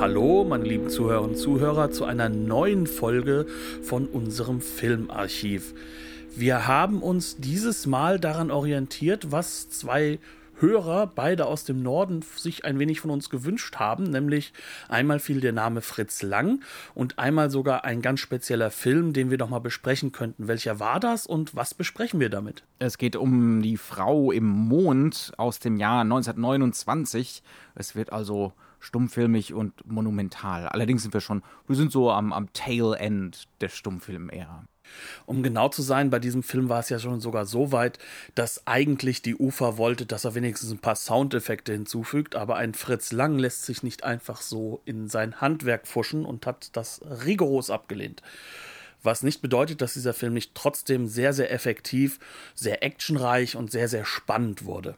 Hallo, meine lieben Zuhörerinnen und Zuhörer, zu einer neuen Folge von unserem Filmarchiv. Wir haben uns dieses Mal daran orientiert, was zwei Hörer, beide aus dem Norden, sich ein wenig von uns gewünscht haben. Nämlich einmal fiel der Name Fritz Lang und einmal sogar ein ganz spezieller Film, den wir doch mal besprechen könnten. Welcher war das und was besprechen wir damit? Es geht um die Frau im Mond aus dem Jahr 1929. Es wird also stummfilmig und monumental. Allerdings sind wir schon, wir sind so am, am Tail End der Stummfilm-Ära. Um genau zu sein, bei diesem Film war es ja schon sogar so weit, dass eigentlich die UFA wollte, dass er wenigstens ein paar Soundeffekte hinzufügt, aber ein Fritz Lang lässt sich nicht einfach so in sein Handwerk fuschen und hat das rigoros abgelehnt. Was nicht bedeutet, dass dieser Film nicht trotzdem sehr, sehr effektiv, sehr actionreich und sehr, sehr spannend wurde.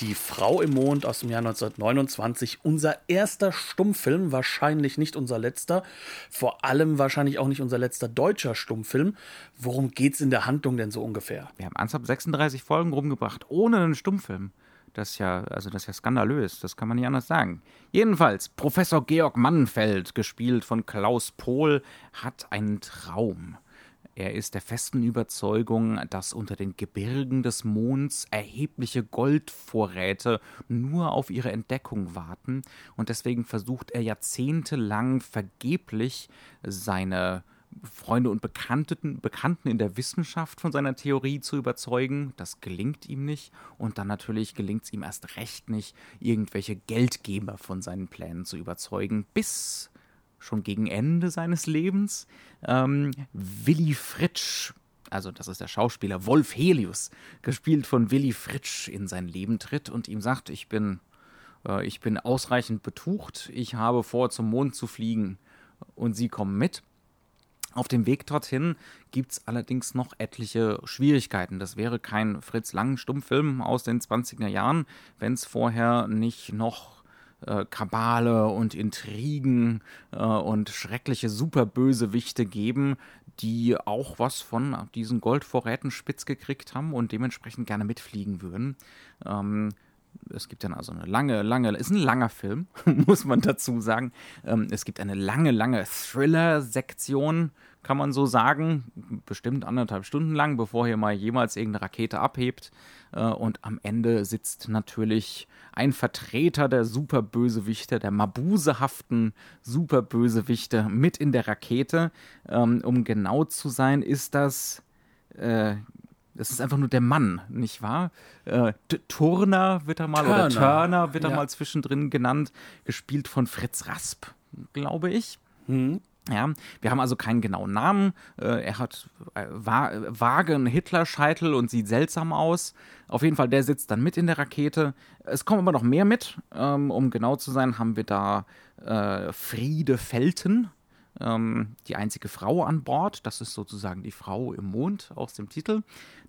Die Frau im Mond aus dem Jahr 1929, unser erster Stummfilm, wahrscheinlich nicht unser letzter, vor allem wahrscheinlich auch nicht unser letzter deutscher Stummfilm. Worum geht's in der Handlung denn so ungefähr? Wir haben ernsthaft 36 Folgen rumgebracht, ohne einen Stummfilm. Das ist ja, also das ist ja skandalös, das kann man nicht anders sagen. Jedenfalls, Professor Georg Mannfeld, gespielt von Klaus Pohl, hat einen Traum. Er ist der festen Überzeugung, dass unter den Gebirgen des Monds erhebliche Goldvorräte nur auf ihre Entdeckung warten und deswegen versucht er jahrzehntelang vergeblich seine Freunde und Bekannten, Bekannten in der Wissenschaft von seiner Theorie zu überzeugen. Das gelingt ihm nicht. Und dann natürlich gelingt es ihm erst recht nicht, irgendwelche Geldgeber von seinen Plänen zu überzeugen, bis schon gegen Ende seines Lebens, ähm, Willy Fritsch, also das ist der Schauspieler Wolf Helius, gespielt von Willy Fritsch, in sein Leben tritt und ihm sagt, ich bin, äh, ich bin ausreichend betucht, ich habe vor, zum Mond zu fliegen und Sie kommen mit. Auf dem Weg dorthin gibt es allerdings noch etliche Schwierigkeiten. Das wäre kein Fritz Lang Stummfilm aus den 20er Jahren, wenn es vorher nicht noch äh, Kabale und Intrigen äh, und schreckliche Superbösewichte geben, die auch was von diesen Goldvorräten spitz gekriegt haben und dementsprechend gerne mitfliegen würden. Ähm, es gibt dann also eine lange, lange, ist ein langer Film, muss man dazu sagen. Ähm, es gibt eine lange, lange Thriller-Sektion, kann man so sagen, bestimmt anderthalb Stunden lang, bevor hier mal jemals irgendeine Rakete abhebt. Äh, und am Ende sitzt natürlich ein Vertreter der Superbösewichte, der mabusehaften Superbösewichte mit in der Rakete. Ähm, um genau zu sein, ist das. Äh, das ist einfach nur der Mann, nicht wahr? Äh, Turner wird er mal, Turner. oder Turner wird er ja. mal zwischendrin genannt, gespielt von Fritz Rasp, glaube ich. Mhm. Ja, wir haben also keinen genauen Namen. Äh, er hat äh, vagen Hitlerscheitel und sieht seltsam aus. Auf jeden Fall, der sitzt dann mit in der Rakete. Es kommen aber noch mehr mit. Ähm, um genau zu sein, haben wir da äh, Friede Felten, ähm, die einzige Frau an Bord. Das ist sozusagen die Frau im Mond aus dem Titel.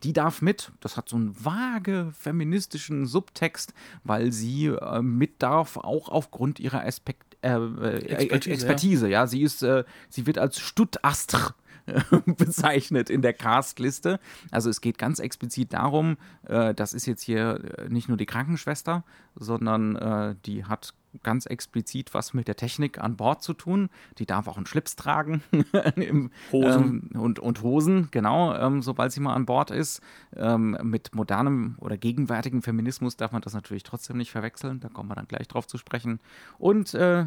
Die darf mit. Das hat so einen vage feministischen Subtext, weil sie äh, mit darf, auch aufgrund ihrer Aspekt äh, äh, Expertise, Expertise ja. ja. Sie ist, äh, sie wird als Stuttastr bezeichnet in der Castliste. Also es geht ganz explizit darum, äh, das ist jetzt hier äh, nicht nur die Krankenschwester, sondern äh, die hat ganz explizit was mit der Technik an Bord zu tun. Die darf auch einen Schlips tragen. Im, Hosen. Ähm, und, und Hosen, genau, ähm, sobald sie mal an Bord ist. Ähm, mit modernem oder gegenwärtigem Feminismus darf man das natürlich trotzdem nicht verwechseln. Da kommen wir dann gleich drauf zu sprechen. Und äh,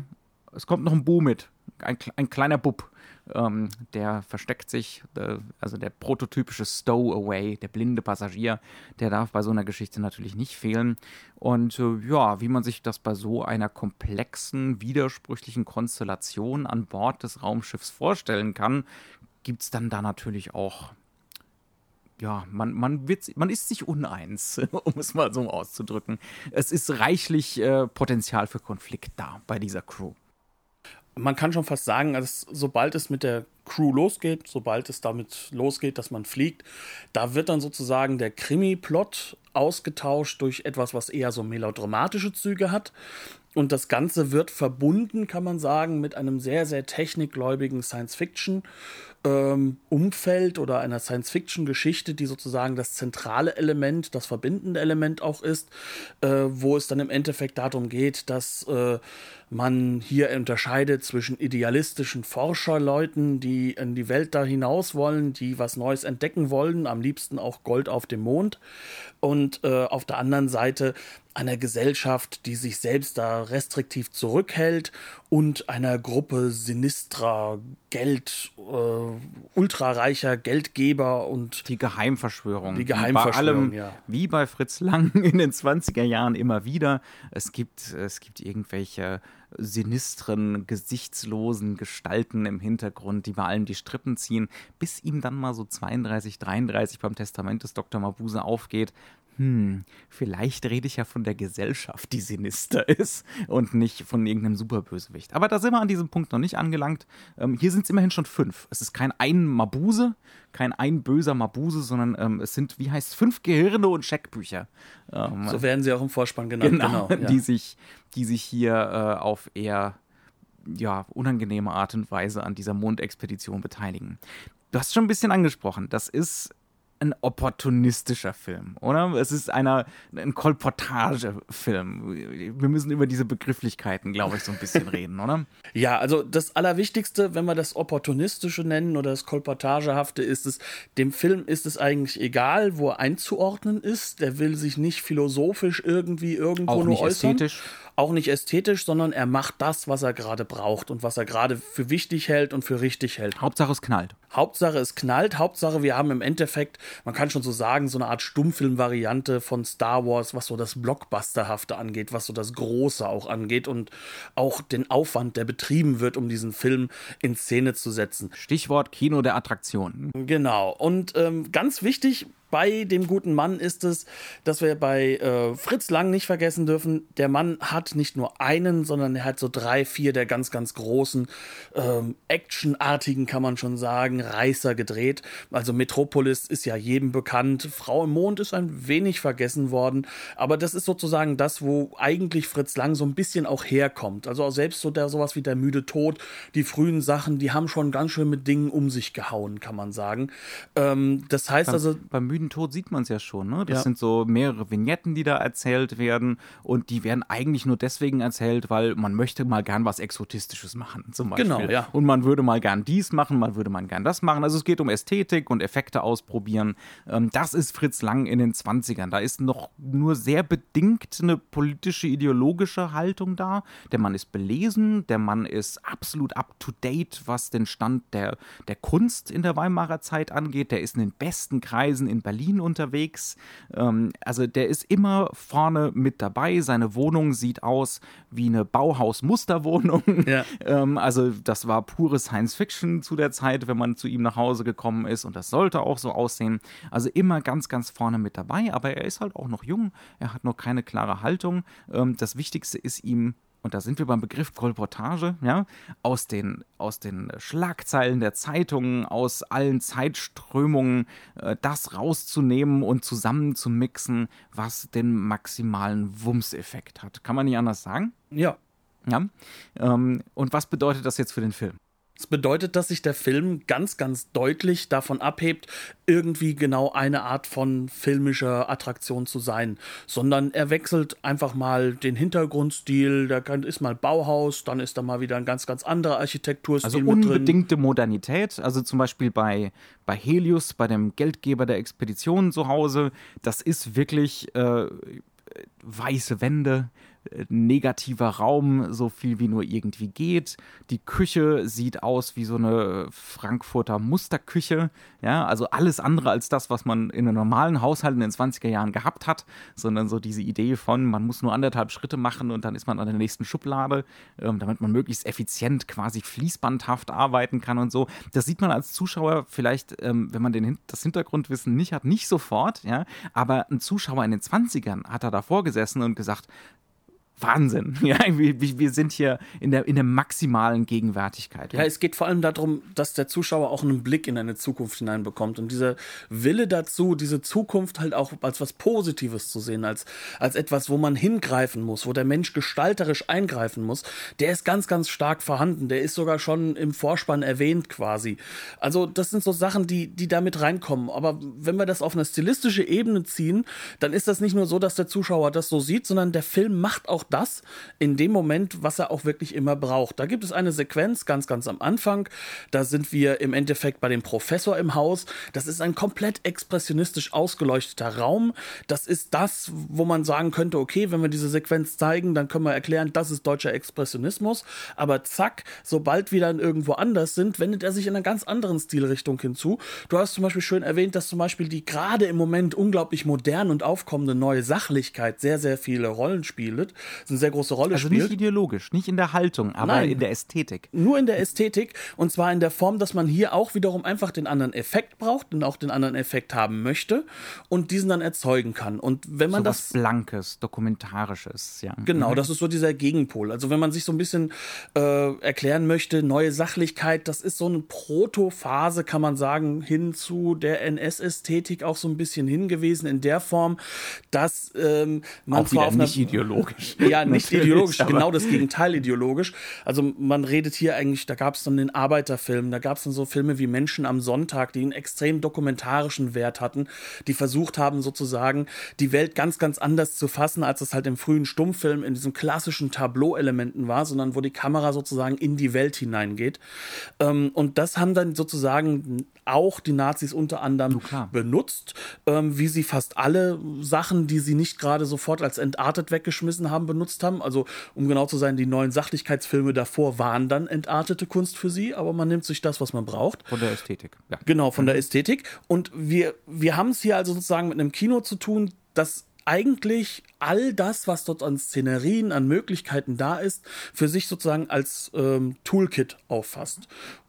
es kommt noch ein Bu mit. Ein, ein kleiner Bub ähm, der versteckt sich, äh, also der prototypische Stowaway, der blinde Passagier, der darf bei so einer Geschichte natürlich nicht fehlen. Und äh, ja, wie man sich das bei so einer komplexen, widersprüchlichen Konstellation an Bord des Raumschiffs vorstellen kann, gibt es dann da natürlich auch ja, man, man, wird, man ist sich uneins, um es mal so auszudrücken. Es ist reichlich äh, Potenzial für Konflikt da bei dieser Crew. Man kann schon fast sagen, dass sobald es mit der Crew losgeht, sobald es damit losgeht, dass man fliegt, da wird dann sozusagen der Krimi-Plot ausgetauscht durch etwas, was eher so melodramatische Züge hat. Und das Ganze wird verbunden, kann man sagen, mit einem sehr, sehr technikgläubigen Science-Fiction ähm, oder einer Science-Fiction-Geschichte, die sozusagen das zentrale Element, das verbindende Element auch ist, äh, wo es dann im Endeffekt darum geht, dass äh, man hier unterscheidet zwischen idealistischen Forscherleuten, die in die Welt da hinaus wollen, die was Neues entdecken wollen, am liebsten auch Gold auf dem Mond, und äh, auf der anderen Seite einer Gesellschaft, die sich selbst da restriktiv zurückhält und einer Gruppe sinistrer Geld, äh, ultrareicher Geldgeber und die Geheimverschwörung. Die Geheimverschwörung, bei allem, ja. Wie bei Fritz Lang in den 20er Jahren immer wieder. Es gibt, es gibt irgendwelche sinistren, gesichtslosen Gestalten im Hintergrund, die bei allem die Strippen ziehen, bis ihm dann mal so 32, 33 beim Testament des Dr. Mabuse aufgeht, hm, vielleicht rede ich ja von der Gesellschaft, die sinister ist und nicht von irgendeinem Superbösewicht. Aber da sind wir an diesem Punkt noch nicht angelangt. Ähm, hier sind es immerhin schon fünf. Es ist kein ein Mabuse, kein ein böser Mabuse, sondern ähm, es sind, wie heißt fünf Gehirne und Scheckbücher. Ähm, so werden sie auch im Vorspann genannt. Genau, genau ja. die, sich, die sich hier äh, auf eher ja, unangenehme Art und Weise an dieser Mondexpedition beteiligen. Du hast schon ein bisschen angesprochen, das ist ein opportunistischer Film, oder? Es ist einer, ein Kolportagefilm. Wir müssen über diese Begrifflichkeiten, glaube ich, so ein bisschen reden, oder? Ja, also das Allerwichtigste, wenn wir das Opportunistische nennen oder das Kolportagehafte, ist es, dem Film ist es eigentlich egal, wo er einzuordnen ist. Der will sich nicht philosophisch irgendwie irgendwo Auch nur nicht äußern. Ästhetisch auch nicht ästhetisch, sondern er macht das, was er gerade braucht und was er gerade für wichtig hält und für richtig hält. Hauptsache es knallt. Hauptsache es knallt. Hauptsache wir haben im Endeffekt, man kann schon so sagen, so eine Art Stummfilm-Variante von Star Wars, was so das Blockbusterhafte angeht, was so das Große auch angeht und auch den Aufwand, der betrieben wird, um diesen Film in Szene zu setzen. Stichwort Kino der Attraktion. Genau. Und ähm, ganz wichtig, bei dem guten Mann ist es, dass wir bei äh, Fritz Lang nicht vergessen dürfen, der Mann hat nicht nur einen, sondern er hat so drei, vier der ganz, ganz großen, ähm, actionartigen, kann man schon sagen, Reißer gedreht. Also Metropolis ist ja jedem bekannt. Frau im Mond ist ein wenig vergessen worden, aber das ist sozusagen das, wo eigentlich Fritz Lang so ein bisschen auch herkommt. Also auch selbst so der sowas wie der müde Tod, die frühen Sachen, die haben schon ganz schön mit Dingen um sich gehauen, kann man sagen. Ähm, das heißt beim, also. Beim müden Tod sieht man es ja schon, ne? Das ja. sind so mehrere Vignetten, die da erzählt werden und die werden eigentlich nur deswegen erzählt, weil man möchte mal gern was Exotistisches machen, zum Beispiel. Genau, ja. Und man würde mal gern dies machen, man würde mal gern das machen. Also es geht um Ästhetik und Effekte ausprobieren. Ähm, das ist Fritz Lang in den 20ern. Da ist noch nur sehr bedingt eine politische, ideologische Haltung da. Der Mann ist belesen, der Mann ist absolut up to date, was den Stand der, der Kunst in der Weimarer Zeit angeht. Der ist in den besten Kreisen in Berlin unterwegs. Ähm, also der ist immer vorne mit dabei. Seine Wohnung sieht aus wie eine Bauhaus-Musterwohnung. Ja. ähm, also das war pure Science Fiction zu der Zeit, wenn man zu ihm nach Hause gekommen ist und das sollte auch so aussehen. Also immer ganz, ganz vorne mit dabei, aber er ist halt auch noch jung, er hat noch keine klare Haltung. Ähm, das Wichtigste ist ihm und da sind wir beim Begriff Kolportage, ja, aus den, aus den Schlagzeilen der Zeitungen, aus allen Zeitströmungen, äh, das rauszunehmen und zusammenzumixen, was den maximalen Wumms-Effekt hat. Kann man nicht anders sagen? Ja. Ja. Ähm, und was bedeutet das jetzt für den Film? Das bedeutet, dass sich der Film ganz, ganz deutlich davon abhebt, irgendwie genau eine Art von filmischer Attraktion zu sein, sondern er wechselt einfach mal den Hintergrundstil, da ist mal Bauhaus, dann ist da mal wieder ein ganz, ganz anderer Architekturstil also unbedingte Modernität, also zum Beispiel bei, bei Helios, bei dem Geldgeber der Expedition zu Hause, das ist wirklich äh, weiße Wände, negativer Raum, so viel wie nur irgendwie geht. Die Küche sieht aus wie so eine Frankfurter Musterküche. Ja, also alles andere als das, was man in einem normalen Haushalt in den 20er Jahren gehabt hat, sondern so diese Idee von, man muss nur anderthalb Schritte machen und dann ist man an der nächsten Schublade, ähm, damit man möglichst effizient quasi fließbandhaft arbeiten kann und so. Das sieht man als Zuschauer vielleicht, ähm, wenn man den, das Hintergrundwissen nicht hat, nicht sofort, ja, aber ein Zuschauer in den 20ern hat da davor gesessen und gesagt, Wahnsinn. Ja, wir, wir sind hier in der, in der maximalen Gegenwärtigkeit. Ja, es geht vor allem darum, dass der Zuschauer auch einen Blick in eine Zukunft hineinbekommt und dieser Wille dazu, diese Zukunft halt auch als was Positives zu sehen, als, als etwas, wo man hingreifen muss, wo der Mensch gestalterisch eingreifen muss, der ist ganz, ganz stark vorhanden. Der ist sogar schon im Vorspann erwähnt quasi. Also das sind so Sachen, die, die damit reinkommen. Aber wenn wir das auf eine stilistische Ebene ziehen, dann ist das nicht nur so, dass der Zuschauer das so sieht, sondern der Film macht auch das in dem Moment, was er auch wirklich immer braucht. Da gibt es eine Sequenz ganz, ganz am Anfang. Da sind wir im Endeffekt bei dem Professor im Haus. Das ist ein komplett expressionistisch ausgeleuchteter Raum. Das ist das, wo man sagen könnte, okay, wenn wir diese Sequenz zeigen, dann können wir erklären, das ist deutscher Expressionismus. Aber zack, sobald wir dann irgendwo anders sind, wendet er sich in einer ganz anderen Stilrichtung hinzu. Du hast zum Beispiel schön erwähnt, dass zum Beispiel die gerade im Moment unglaublich modern und aufkommende neue Sachlichkeit sehr, sehr viele Rollen spielt eine sehr große Rolle also spielt. Also nicht ideologisch, nicht in der Haltung, aber Nein, in der Ästhetik. Nur in der Ästhetik und zwar in der Form, dass man hier auch wiederum einfach den anderen Effekt braucht und auch den anderen Effekt haben möchte und diesen dann erzeugen kann. Und wenn man so das blankes, dokumentarisches, ja. Genau, mhm. das ist so dieser Gegenpol. Also wenn man sich so ein bisschen äh, erklären möchte, neue Sachlichkeit, das ist so eine Protophase, kann man sagen, hin zu der NS-Ästhetik auch so ein bisschen hingewiesen in der Form, dass ähm, man auch zwar auf nicht ideologisch. Ja, nicht ideologisch, genau das Gegenteil ideologisch. Also man redet hier eigentlich, da gab es dann den Arbeiterfilm, da gab es dann so Filme wie Menschen am Sonntag, die einen extrem dokumentarischen Wert hatten, die versucht haben sozusagen die Welt ganz, ganz anders zu fassen, als es halt im frühen Stummfilm in diesen klassischen Tableau-Elementen war, sondern wo die Kamera sozusagen in die Welt hineingeht. Ähm, und das haben dann sozusagen auch die Nazis unter anderem benutzt, ähm, wie sie fast alle Sachen, die sie nicht gerade sofort als entartet weggeschmissen haben, benutzt haben. Also, um genau zu sein, die neuen Sachlichkeitsfilme davor waren dann entartete Kunst für sie, aber man nimmt sich das, was man braucht. Von der Ästhetik. Ja. Genau, von mhm. der Ästhetik. Und wir, wir haben es hier also sozusagen mit einem Kino zu tun, das eigentlich all das, was dort an Szenerien, an Möglichkeiten da ist, für sich sozusagen als ähm, Toolkit auffasst.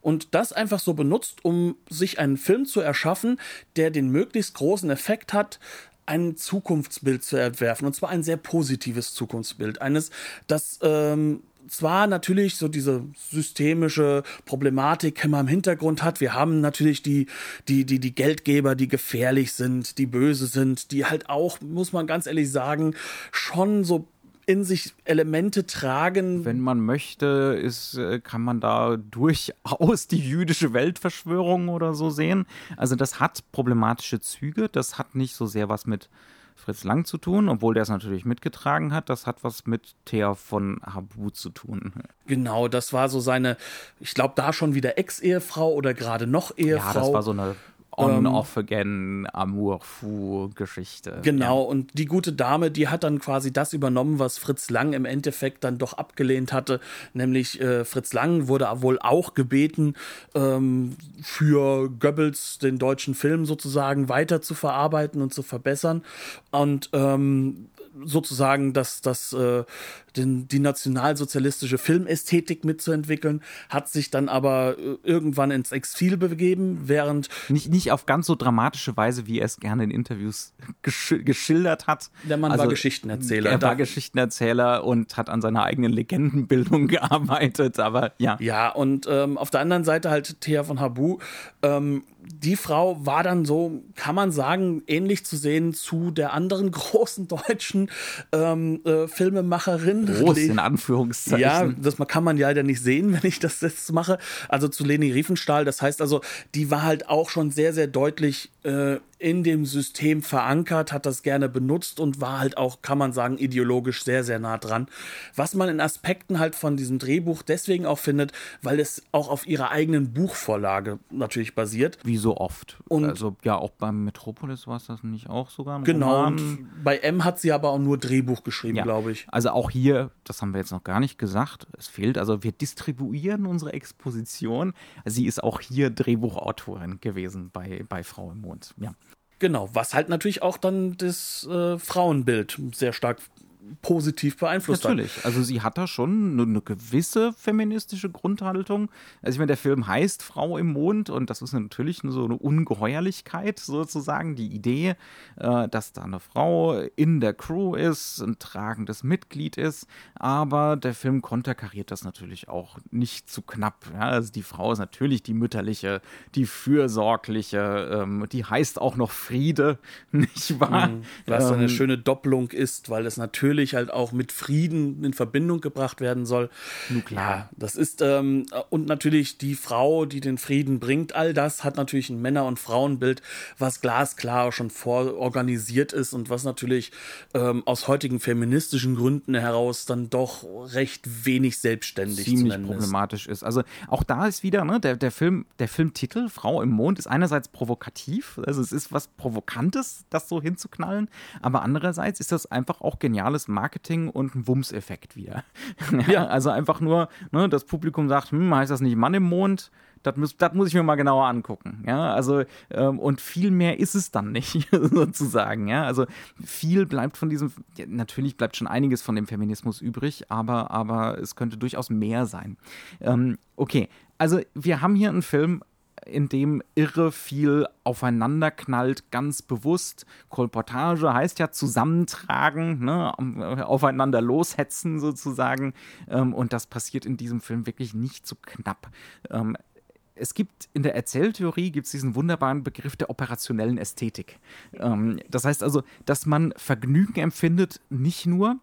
Und das einfach so benutzt, um sich einen Film zu erschaffen, der den möglichst großen Effekt hat, ein Zukunftsbild zu entwerfen. Und zwar ein sehr positives Zukunftsbild. Eines, das ähm, zwar natürlich so diese systemische Problematik immer im Hintergrund hat. Wir haben natürlich die, die, die, die Geldgeber, die gefährlich sind, die böse sind, die halt auch, muss man ganz ehrlich sagen, schon so in sich Elemente tragen. Wenn man möchte, ist, äh, kann man da durchaus die jüdische Weltverschwörung oder so sehen. Also das hat problematische Züge, das hat nicht so sehr was mit Fritz Lang zu tun, obwohl der es natürlich mitgetragen hat. Das hat was mit Thea von Habu zu tun. Genau, das war so seine, ich glaube, da schon wieder Ex-Ehefrau oder gerade noch Ehefrau. Ja, das war so eine On-Off-Again, Amour-Fou-Geschichte. Genau, ja. und die gute Dame, die hat dann quasi das übernommen, was Fritz Lang im Endeffekt dann doch abgelehnt hatte. Nämlich äh, Fritz Lang wurde wohl auch gebeten, ähm, für Goebbels den deutschen Film sozusagen weiter zu verarbeiten und zu verbessern. Und ähm, sozusagen das, das, äh, den, die nationalsozialistische Filmästhetik mitzuentwickeln, hat sich dann aber äh, irgendwann ins Exil begeben, während. Nicht, nicht auf ganz so dramatische Weise, wie er es gerne in Interviews gesch geschildert hat. Der Mann also, war Geschichtenerzähler. Er war Geschichtenerzähler und hat an seiner eigenen Legendenbildung gearbeitet, aber ja. Ja, und ähm, auf der anderen Seite halt Thea von Habu. Ähm, die Frau war dann so, kann man sagen, ähnlich zu sehen zu der anderen großen deutschen ähm, äh, Filmemacherin. Groß in Anführungszeichen. Ja, das kann man ja leider nicht sehen, wenn ich das jetzt mache. Also zu Leni Riefenstahl. Das heißt also, die war halt auch schon sehr, sehr deutlich äh, in dem System verankert, hat das gerne benutzt und war halt auch, kann man sagen, ideologisch sehr, sehr nah dran. Was man in Aspekten halt von diesem Drehbuch deswegen auch findet, weil es auch auf ihrer eigenen Buchvorlage natürlich basiert. Wie so oft. Und also ja, auch beim Metropolis war es das nicht auch sogar. genau. Roman. Und bei M hat sie aber auch nur Drehbuch geschrieben, ja. glaube ich. Also auch hier, das haben wir jetzt noch gar nicht gesagt, es fehlt, also wir distribuieren unsere Exposition. Sie ist auch hier Drehbuchautorin gewesen bei, bei Frau im Mond. Ja. Genau, was halt natürlich auch dann das äh, Frauenbild sehr stark positiv beeinflusst Natürlich. hat. Also sie hat da schon eine gewisse feministische Grundhaltung. Also ich meine, der Film heißt Frau im Mond und das ist natürlich so eine Ungeheuerlichkeit sozusagen. Die Idee, äh, dass da eine Frau in der Crew ist, ein tragendes Mitglied ist. Aber der Film konterkariert das natürlich auch nicht zu knapp. Ja, also die Frau ist natürlich die mütterliche, die fürsorgliche, ähm, die heißt auch noch Friede, nicht wahr? Mhm. Was ähm, eine schöne Doppelung ist, weil es natürlich halt auch mit Frieden in Verbindung gebracht werden soll. Nun klar. Ja, das ist, ähm, und natürlich die Frau, die den Frieden bringt, all das hat natürlich ein Männer- und Frauenbild, was glasklar schon vororganisiert ist und was natürlich ähm, aus heutigen feministischen Gründen heraus dann doch recht wenig selbstständig ziemlich problematisch ist. ist. Also auch da ist wieder, ne, der, der Film, der Filmtitel Frau im Mond ist einerseits provokativ, also es ist was Provokantes, das so hinzuknallen, aber andererseits ist das einfach auch geniales Marketing und ein Wumms-Effekt wieder. ja, also einfach nur, ne, das Publikum sagt, hm, heißt das nicht Mann im Mond? Das muss, das muss ich mir mal genauer angucken. Ja, also, ähm, und viel mehr ist es dann nicht, sozusagen. Ja, also viel bleibt von diesem, ja, natürlich bleibt schon einiges von dem Feminismus übrig, aber, aber es könnte durchaus mehr sein. Ähm, okay, also wir haben hier einen Film, in dem irre viel aufeinander knallt, ganz bewusst. Kolportage heißt ja zusammentragen, ne, aufeinander loshetzen sozusagen. Ähm, und das passiert in diesem Film wirklich nicht so knapp. Ähm, es gibt in der Erzähltheorie gibt es diesen wunderbaren Begriff der operationellen Ästhetik. Ähm, das heißt also, dass man Vergnügen empfindet, nicht nur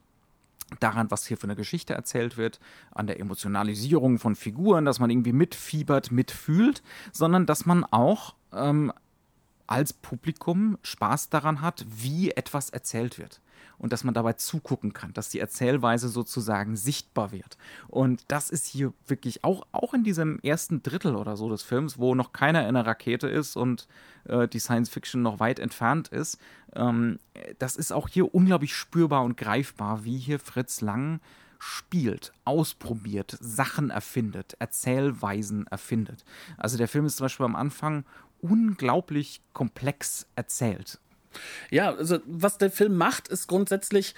daran, was hier für eine Geschichte erzählt wird, an der Emotionalisierung von Figuren, dass man irgendwie mitfiebert, mitfühlt, sondern dass man auch ähm, als Publikum Spaß daran hat, wie etwas erzählt wird und dass man dabei zugucken kann, dass die Erzählweise sozusagen sichtbar wird. Und das ist hier wirklich auch, auch in diesem ersten Drittel oder so des Films, wo noch keiner in einer Rakete ist und äh, die Science Fiction noch weit entfernt ist. Ähm, das ist auch hier unglaublich spürbar und greifbar, wie hier Fritz Lang spielt, ausprobiert, Sachen erfindet, Erzählweisen erfindet. Also der Film ist zum Beispiel am Anfang unglaublich komplex erzählt. Ja, also was der Film macht, ist grundsätzlich,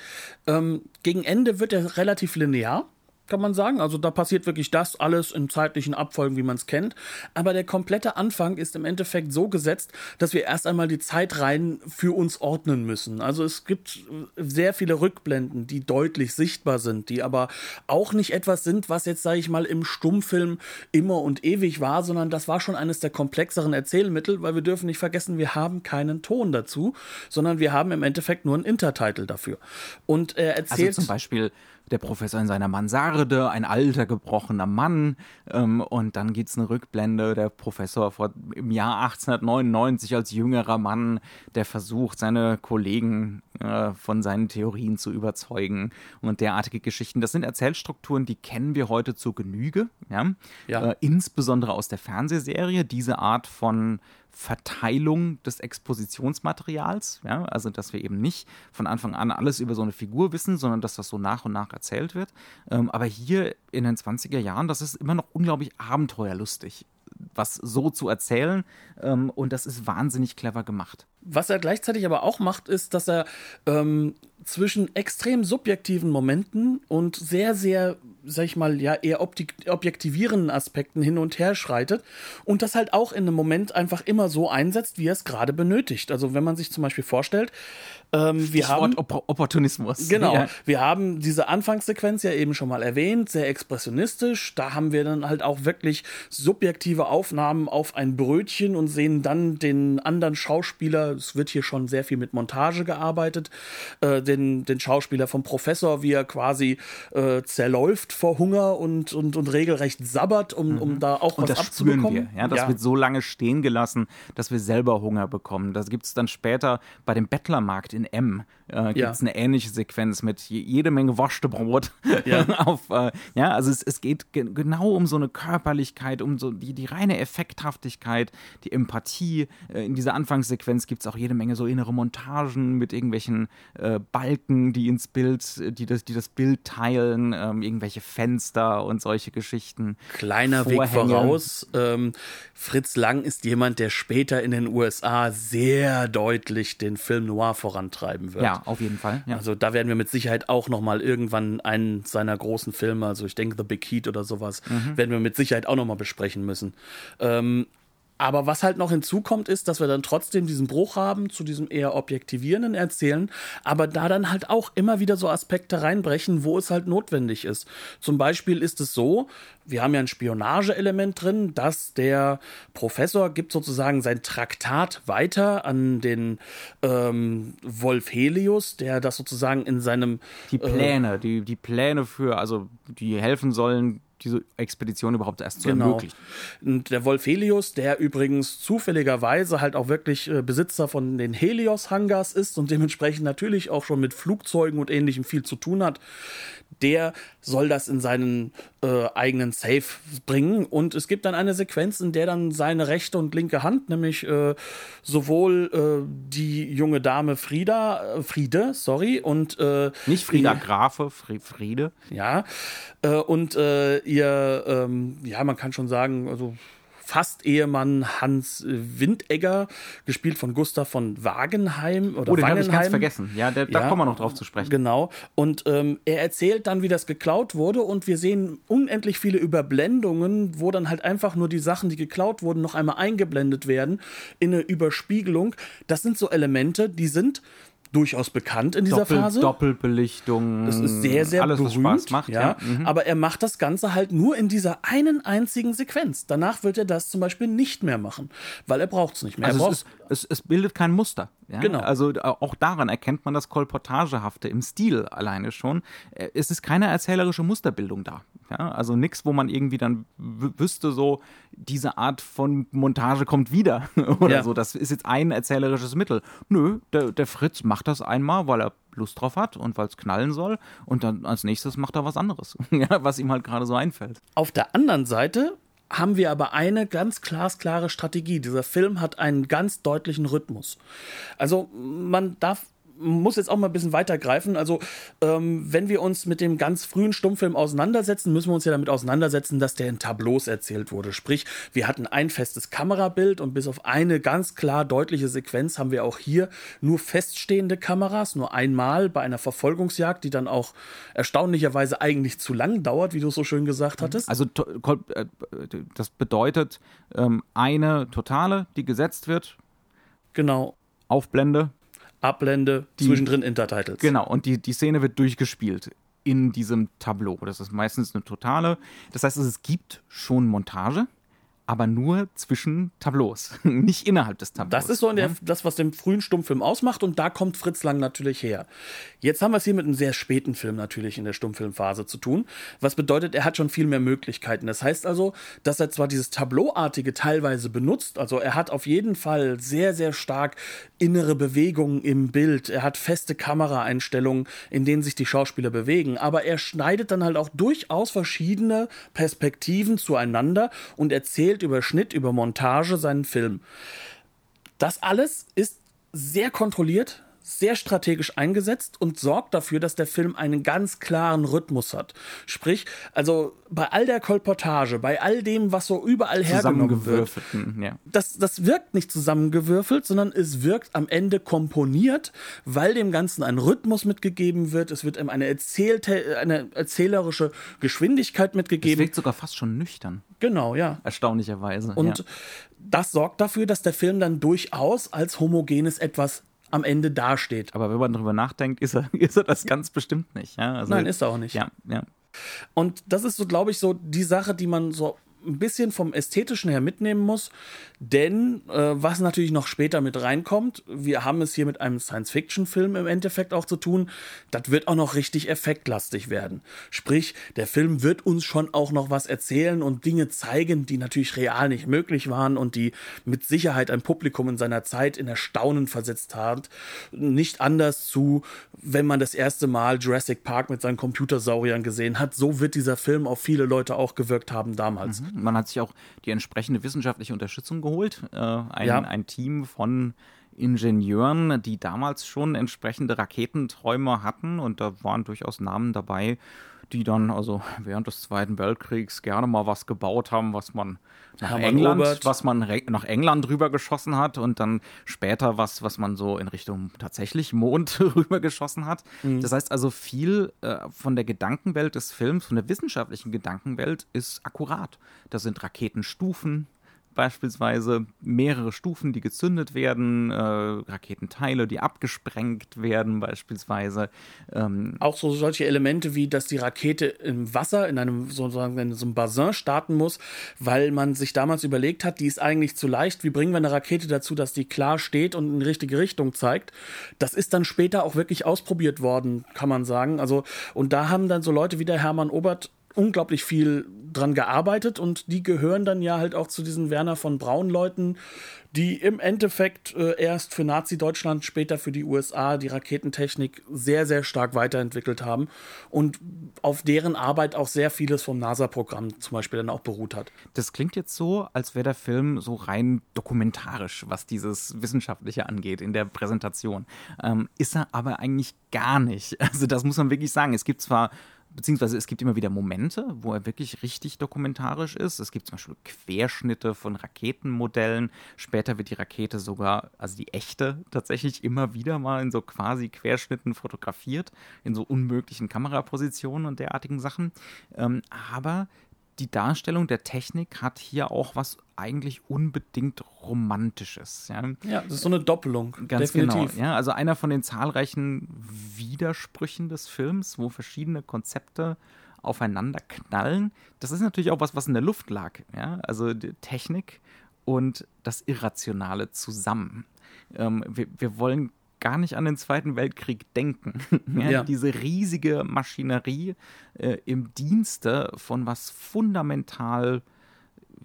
ähm, gegen Ende wird er relativ linear kann man sagen. Also da passiert wirklich das alles in zeitlichen Abfolgen, wie man es kennt. Aber der komplette Anfang ist im Endeffekt so gesetzt, dass wir erst einmal die Zeitreihen für uns ordnen müssen. Also es gibt sehr viele Rückblenden, die deutlich sichtbar sind, die aber auch nicht etwas sind, was jetzt, sage ich mal, im Stummfilm immer und ewig war, sondern das war schon eines der komplexeren Erzählmittel, weil wir dürfen nicht vergessen, wir haben keinen Ton dazu, sondern wir haben im Endeffekt nur einen Intertitel dafür. Und er erzählt. Also zum Beispiel der Professor in seiner Mansarde, ein alter, gebrochener Mann. Ähm, und dann gibt es eine Rückblende, der Professor vor, im Jahr 1899 als jüngerer Mann, der versucht, seine Kollegen äh, von seinen Theorien zu überzeugen und derartige Geschichten. Das sind Erzählstrukturen, die kennen wir heute zur Genüge. Ja? ja. Äh, insbesondere aus der Fernsehserie. Diese Art von Verteilung des Expositionsmaterials. Ja? Also, dass wir eben nicht von Anfang an alles über so eine Figur wissen, sondern dass das so nach und nach erzählt wird. Ähm, aber hier in den 20er Jahren, das ist immer noch unglaublich abenteuerlustig was so zu erzählen. Ähm, und das ist wahnsinnig clever gemacht. Was er gleichzeitig aber auch macht, ist, dass er ähm, zwischen extrem subjektiven Momenten und sehr, sehr, sag ich mal, ja, eher objektivierenden Aspekten hin und her schreitet und das halt auch in einem Moment einfach immer so einsetzt, wie er es gerade benötigt. Also wenn man sich zum Beispiel vorstellt, ähm, wir haben Opp Opportunismus. Genau. Ja. Wir haben diese Anfangssequenz ja eben schon mal erwähnt, sehr expressionistisch. Da haben wir dann halt auch wirklich subjektive Aufnahmen auf ein Brötchen und sehen dann den anderen Schauspieler. Es wird hier schon sehr viel mit Montage gearbeitet. Äh, den, den Schauspieler vom Professor, wie er quasi äh, zerläuft vor Hunger und, und, und regelrecht sabbert, um, mhm. um da auch und was das abzubekommen. Wir. Ja, das ja. wird so lange stehen gelassen, dass wir selber Hunger bekommen. Das gibt es dann später bei dem Bettlermarkt in M äh, gibt es ja. eine ähnliche Sequenz mit jede Menge Wurstebrot. Ja. auf, äh, ja, also es, es geht ge genau um so eine Körperlichkeit, um so die, die reine Effekthaftigkeit, die Empathie. Äh, in dieser Anfangssequenz gibt gibt es auch jede Menge so innere Montagen mit irgendwelchen äh, Balken, die ins Bild, die das, die das Bild teilen, ähm, irgendwelche Fenster und solche Geschichten. Kleiner Vorhänge. Weg voraus. Ähm, Fritz Lang ist jemand, der später in den USA sehr deutlich den Film Noir vorantreiben wird. Ja, auf jeden Fall. Ja. Also da werden wir mit Sicherheit auch noch mal irgendwann einen seiner großen Filme, also ich denke The Big Heat oder sowas, mhm. werden wir mit Sicherheit auch noch mal besprechen müssen. Ähm, aber was halt noch hinzukommt, ist, dass wir dann trotzdem diesen Bruch haben zu diesem eher objektivierenden Erzählen, aber da dann halt auch immer wieder so Aspekte reinbrechen, wo es halt notwendig ist. Zum Beispiel ist es so, wir haben ja ein Spionageelement drin, dass der Professor gibt sozusagen sein Traktat weiter an den ähm, Wolf Helius, der das sozusagen in seinem die äh, Pläne, äh, die die Pläne für, also die helfen sollen, diese Expedition überhaupt erst zu genau. ermöglichen. Und der Wolf Helios, der übrigens zufälligerweise halt auch wirklich äh, Besitzer von den Helios-Hangars ist und dementsprechend natürlich auch schon mit Flugzeugen und ähnlichem viel zu tun hat, der soll das in seinen äh, eigenen Safe bringen. Und es gibt dann eine Sequenz, in der dann seine rechte und linke Hand, nämlich äh, sowohl äh, die junge Dame Frieda, äh, Friede, sorry, und äh, nicht Frieda Grafe, Friede. Ja, äh, und ihr, ähm, ja, man kann schon sagen, also fast Ehemann Hans Windegger, gespielt von Gustav von Wagenheim oder Oh, den habe ich ganz vergessen. Ja, der, da kommen wir noch drauf zu sprechen. Genau. Und ähm, er erzählt dann, wie das geklaut wurde und wir sehen unendlich viele Überblendungen, wo dann halt einfach nur die Sachen, die geklaut wurden, noch einmal eingeblendet werden in eine Überspiegelung. Das sind so Elemente, die sind durchaus bekannt in dieser Doppel, Phase. Doppelbelichtung. Das ist sehr, sehr alles, berühmt. Was Spaß macht, ja. ja. Mhm. Aber er macht das Ganze halt nur in dieser einen einzigen Sequenz. Danach wird er das zum Beispiel nicht mehr machen, weil er braucht es nicht mehr. Also es, ist, es, es, bildet kein Muster. Ja? Genau. Also auch daran erkennt man das Kolportagehafte im Stil alleine schon. Äh, es ist keine erzählerische Musterbildung da. Ja? Also nichts, wo man irgendwie dann wüsste, so diese Art von Montage kommt wieder oder ja. so. Das ist jetzt ein erzählerisches Mittel. Nö, der, der Fritz macht das einmal, weil er Lust drauf hat und weil es knallen soll. Und dann als nächstes macht er was anderes, was ihm halt gerade so einfällt. Auf der anderen Seite haben wir aber eine ganz glasklare Strategie. Dieser Film hat einen ganz deutlichen Rhythmus. Also man darf muss jetzt auch mal ein bisschen weitergreifen. Also, ähm, wenn wir uns mit dem ganz frühen Stummfilm auseinandersetzen, müssen wir uns ja damit auseinandersetzen, dass der in Tableaus erzählt wurde. Sprich, wir hatten ein festes Kamerabild und bis auf eine ganz klar deutliche Sequenz haben wir auch hier nur feststehende Kameras, nur einmal bei einer Verfolgungsjagd, die dann auch erstaunlicherweise eigentlich zu lang dauert, wie du so schön gesagt hattest. Also, äh, das bedeutet ähm, eine totale, die gesetzt wird. Genau. Aufblende, Ablende, die, zwischendrin Intertitles. Genau, und die, die Szene wird durchgespielt in diesem Tableau. Das ist meistens eine totale. Das heißt, es gibt schon Montage, aber nur zwischen Tableaus, nicht innerhalb des Tableaus. Das ist so der, das, was den frühen Stummfilm ausmacht und da kommt Fritz Lang natürlich her. Jetzt haben wir es hier mit einem sehr späten Film natürlich in der Stummfilmphase zu tun, was bedeutet, er hat schon viel mehr Möglichkeiten. Das heißt also, dass er zwar dieses Tableauartige teilweise benutzt, also er hat auf jeden Fall sehr, sehr stark innere Bewegungen im Bild, er hat feste Kameraeinstellungen, in denen sich die Schauspieler bewegen, aber er schneidet dann halt auch durchaus verschiedene Perspektiven zueinander und erzählt erzählt über Schnitt, über Montage seinen Film. Das alles ist sehr kontrolliert, sehr strategisch eingesetzt und sorgt dafür, dass der Film einen ganz klaren Rhythmus hat. Sprich, also bei all der Kolportage, bei all dem, was so überall hergenommen wird, ja. das, das wirkt nicht zusammengewürfelt, sondern es wirkt am Ende komponiert, weil dem Ganzen ein Rhythmus mitgegeben wird. Es wird ihm eine, erzählte, eine erzählerische Geschwindigkeit mitgegeben. Es wirkt sogar fast schon nüchtern. Genau, ja. Erstaunlicherweise. Und ja. das sorgt dafür, dass der Film dann durchaus als homogenes etwas am Ende dasteht. Aber wenn man darüber nachdenkt, ist er, ist er das ganz bestimmt nicht. Ja? Also, Nein, ist er auch nicht. Ja, ja. Und das ist so, glaube ich, so die Sache, die man so ein bisschen vom Ästhetischen her mitnehmen muss. Denn äh, was natürlich noch später mit reinkommt, wir haben es hier mit einem Science-Fiction-Film im Endeffekt auch zu tun, das wird auch noch richtig effektlastig werden. Sprich, der Film wird uns schon auch noch was erzählen und Dinge zeigen, die natürlich real nicht möglich waren und die mit Sicherheit ein Publikum in seiner Zeit in Erstaunen versetzt hat. Nicht anders zu, wenn man das erste Mal Jurassic Park mit seinen Computersauriern gesehen hat. So wird dieser Film auf viele Leute auch gewirkt haben damals. Mhm. Man hat sich auch die entsprechende wissenschaftliche Unterstützung geholt. Äh, ein, ja. ein Team von Ingenieuren, die damals schon entsprechende Raketenträume hatten und da waren durchaus Namen dabei, die dann also während des Zweiten Weltkriegs gerne mal was gebaut haben, was man nach Hermann England, Obert. was man nach England rübergeschossen hat und dann später was, was man so in Richtung tatsächlich Mond rübergeschossen hat. Das heißt also viel äh, von der Gedankenwelt des Films, von der wissenschaftlichen Gedankenwelt ist akkurat. Da sind Raketenstufen, beispielsweise mehrere Stufen, die gezündet werden, äh, Raketenteile, die abgesprengt werden, beispielsweise. Ähm, Auch so solche Elemente wie, dass die Rakete im Wasser in einem sozusagen in so einem Bassin starten muss, weil man sich damals überlegt hat, die ist eigentlich zu leicht. Wie bringen wir eine Rakete dazu, dass die klar steht und in die richtige Richtung zeigt? Das ist dann später auch wirklich ausprobiert worden, kann man sagen. Also und da haben dann so Leute wie der Hermann Obert unglaublich viel dran gearbeitet und die gehören dann ja halt auch zu diesen Werner von Braun Leuten, die im Endeffekt äh, erst für Nazi-Deutschland, später für die USA die Raketentechnik sehr, sehr stark weiterentwickelt haben und auf deren Arbeit auch sehr vieles vom NASA-Programm zum Beispiel dann auch beruht hat. Das klingt jetzt so, als wäre der Film so rein dokumentarisch, was dieses Wissenschaftliche angeht in der Präsentation. Ähm, ist er aber eigentlich gar nicht. Also das muss man wirklich sagen. Es gibt zwar beziehungsweise es gibt immer wieder Momente, wo er wirklich richtig dokumentarisch ist. Es gibt zum Beispiel Querschnitte von Raketenmodellen. Später wird die Rakete sogar, also die echte, tatsächlich immer wieder mal in so quasi Querschnitten fotografiert, in so unmöglichen Kamerapositionen und derartigen Sachen. Ähm, aber die Darstellung der Technik hat hier auch was eigentlich unbedingt Romantisches. Ja? Ja, das ist so eine Doppelung. Ganz definitiv. genau. Ja, also einer von den zahlreichen Widersprüchen des Films, wo verschiedene Konzepte aufeinander knallen. Das ist natürlich auch was, was in der Luft lag. Ja? Also die Technik und das Irrationale zusammen. Ähm, wir, wir wollen gar nicht an den Zweiten Weltkrieg denken. ja, Ja. Diese riesige Maschinerie äh, im Dienste von was fundamental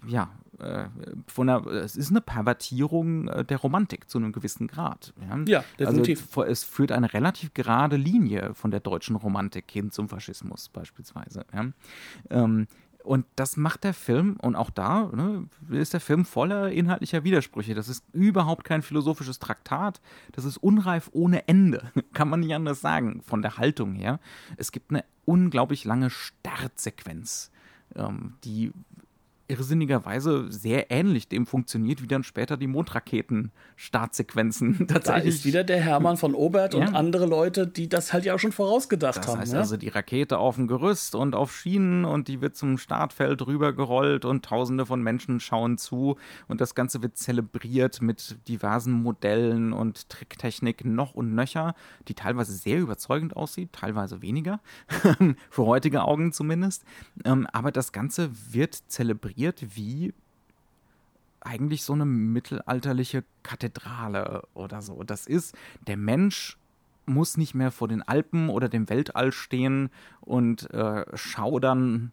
ja, äh, von einer, es ist eine Pervertierung äh, der Romantik zu einem gewissen Grad. Ja, Ja, definitiv. Also, es führt eine relativ gerade Linie von der deutschen Romantik hin zum Faschismus beispielsweise. Ja. Ähm, und das macht der Film, und auch da ne, ist der Film voller inhaltlicher Widersprüche. Das ist überhaupt kein philosophisches Traktat. Das ist unreif ohne Ende. Kann man nicht anders sagen, von der Haltung her. Es gibt eine unglaublich lange Startsequenz, ähm, die irrsinnigerweise sehr ähnlich dem funktioniert, wie dann später die Mondraketen-Startsequenzen Da tatsächlich. ist wieder der Hermann von Obert Ja. und andere Leute, die das halt ja auch schon vorausgedacht Das haben. heißt ne? also, die Rakete auf dem Gerüst und auf Schienen und die wird zum Startfeld rübergerollt und tausende von Menschen schauen zu und das Ganze wird zelebriert mit diversen Modellen und Tricktechnik noch und nöcher, die teilweise sehr überzeugend aussieht, teilweise weniger, für heutige Augen zumindest. Ähm, aber das Ganze wird zelebriert wie eigentlich so eine mittelalterliche Kathedrale oder so. Das ist, der Mensch muss nicht mehr vor den Alpen oder dem Weltall stehen und äh, schaudern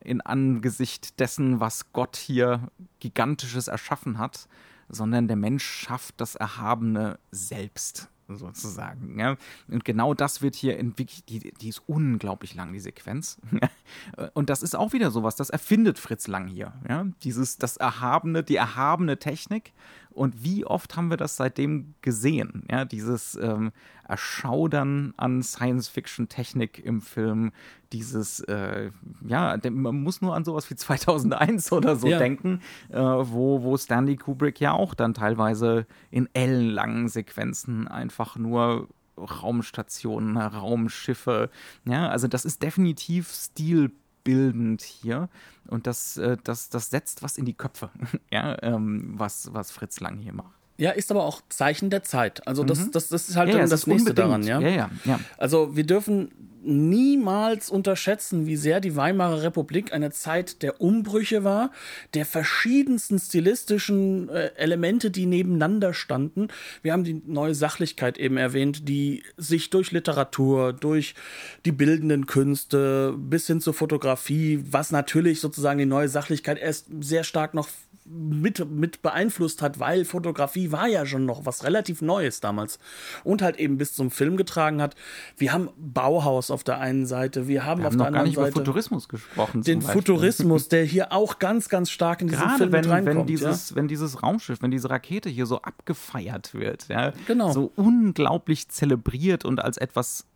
in Angesicht dessen, was Gott hier Gigantisches erschaffen hat, sondern der Mensch schafft das Erhabene selbst, sozusagen. Ja? Und genau das wird hier entwickelt. Die, die ist unglaublich lang, die Sequenz. Und das ist auch wieder sowas, das erfindet Fritz Lang hier. Ja? Dieses, das Erhabene, die erhabene Technik. Und wie oft haben wir das seitdem gesehen? Ja, dieses ähm, Erschaudern an Science-Fiction-Technik im Film, dieses, äh, ja, man muss nur an sowas wie 2001 oder so Ja. denken, äh, wo, wo Stanley Kubrick ja auch dann teilweise in ellenlangen Sequenzen einfach nur Raumstationen, Raumschiffe, ja, also das ist definitiv stilbildend hier und das, äh, das, das setzt was in die Köpfe, ja, ähm, was, was Fritz Lang hier macht. Ja, ist aber auch Zeichen der Zeit. Also das, das, das ist halt Mhm. Ja, ja, das nächste unbedingt. daran, ja? Ja, ja, ja. Also wir dürfen niemals unterschätzen, wie sehr die Weimarer Republik eine Zeit der Umbrüche war, der verschiedensten stilistischen äh, Elemente, die nebeneinander standen. Wir haben die neue Sachlichkeit eben erwähnt, die sich durch Literatur, durch die bildenden Künste bis hin zur Fotografie, was natürlich sozusagen die neue Sachlichkeit erst sehr stark noch mit, mit beeinflusst hat, weil Fotografie war ja schon noch was relativ Neues damals und halt eben bis zum Film getragen hat. Wir haben Bauhaus auf der einen Seite, wir haben, Wir auf haben der noch gar anderen nicht über Seite Futurismus gesprochen. den. Futurismus, der hier auch ganz, ganz stark in diesen Gerade Film wenn, reinkommt. wenn, dieses, wenn dieses Raumschiff, wenn diese Rakete hier so abgefeiert wird, ja, Genau. so unglaublich zelebriert und als etwas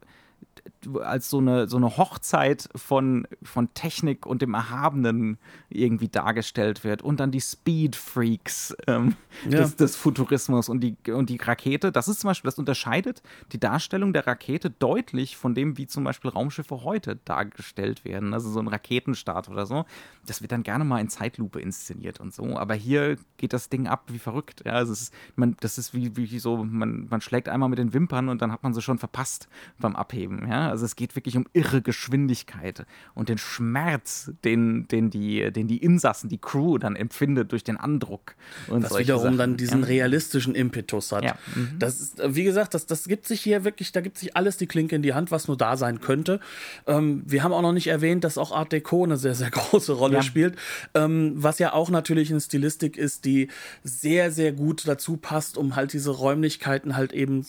als so eine, so eine Hochzeit von, von Technik und dem Erhabenen irgendwie dargestellt wird. Und dann die Speed-Freaks ähm, Ja. des, des Futurismus und die, und die Rakete. Das ist zum Beispiel, das unterscheidet die Darstellung der Rakete deutlich von dem, wie zum Beispiel Raumschiffe heute dargestellt werden. Also so ein Raketenstart oder so. Das wird dann gerne mal in Zeitlupe inszeniert und so. Aber hier geht das Ding ab wie verrückt. Ja, also ist, man, das ist wie, wie so, man, man schlägt einmal mit den Wimpern und dann hat man sie schon verpasst beim Abheben. Ja, also es geht wirklich um irre Geschwindigkeit und den Schmerz, den, den, die, den die Insassen, die Crew dann empfindet durch den Andruck. Und was wiederum Sachen, dann diesen ja. realistischen Impetus hat. Ja, mhm. Das ist, wie gesagt, das, das gibt sich hier wirklich, da gibt sich alles die Klinke in die Hand, was nur da sein könnte. Ähm, wir haben auch noch nicht erwähnt, dass auch Art Deco eine sehr, sehr große Rolle Ja. spielt, ähm, was ja auch natürlich eine Stilistik ist, die sehr, sehr gut dazu passt, um halt diese Räumlichkeiten halt eben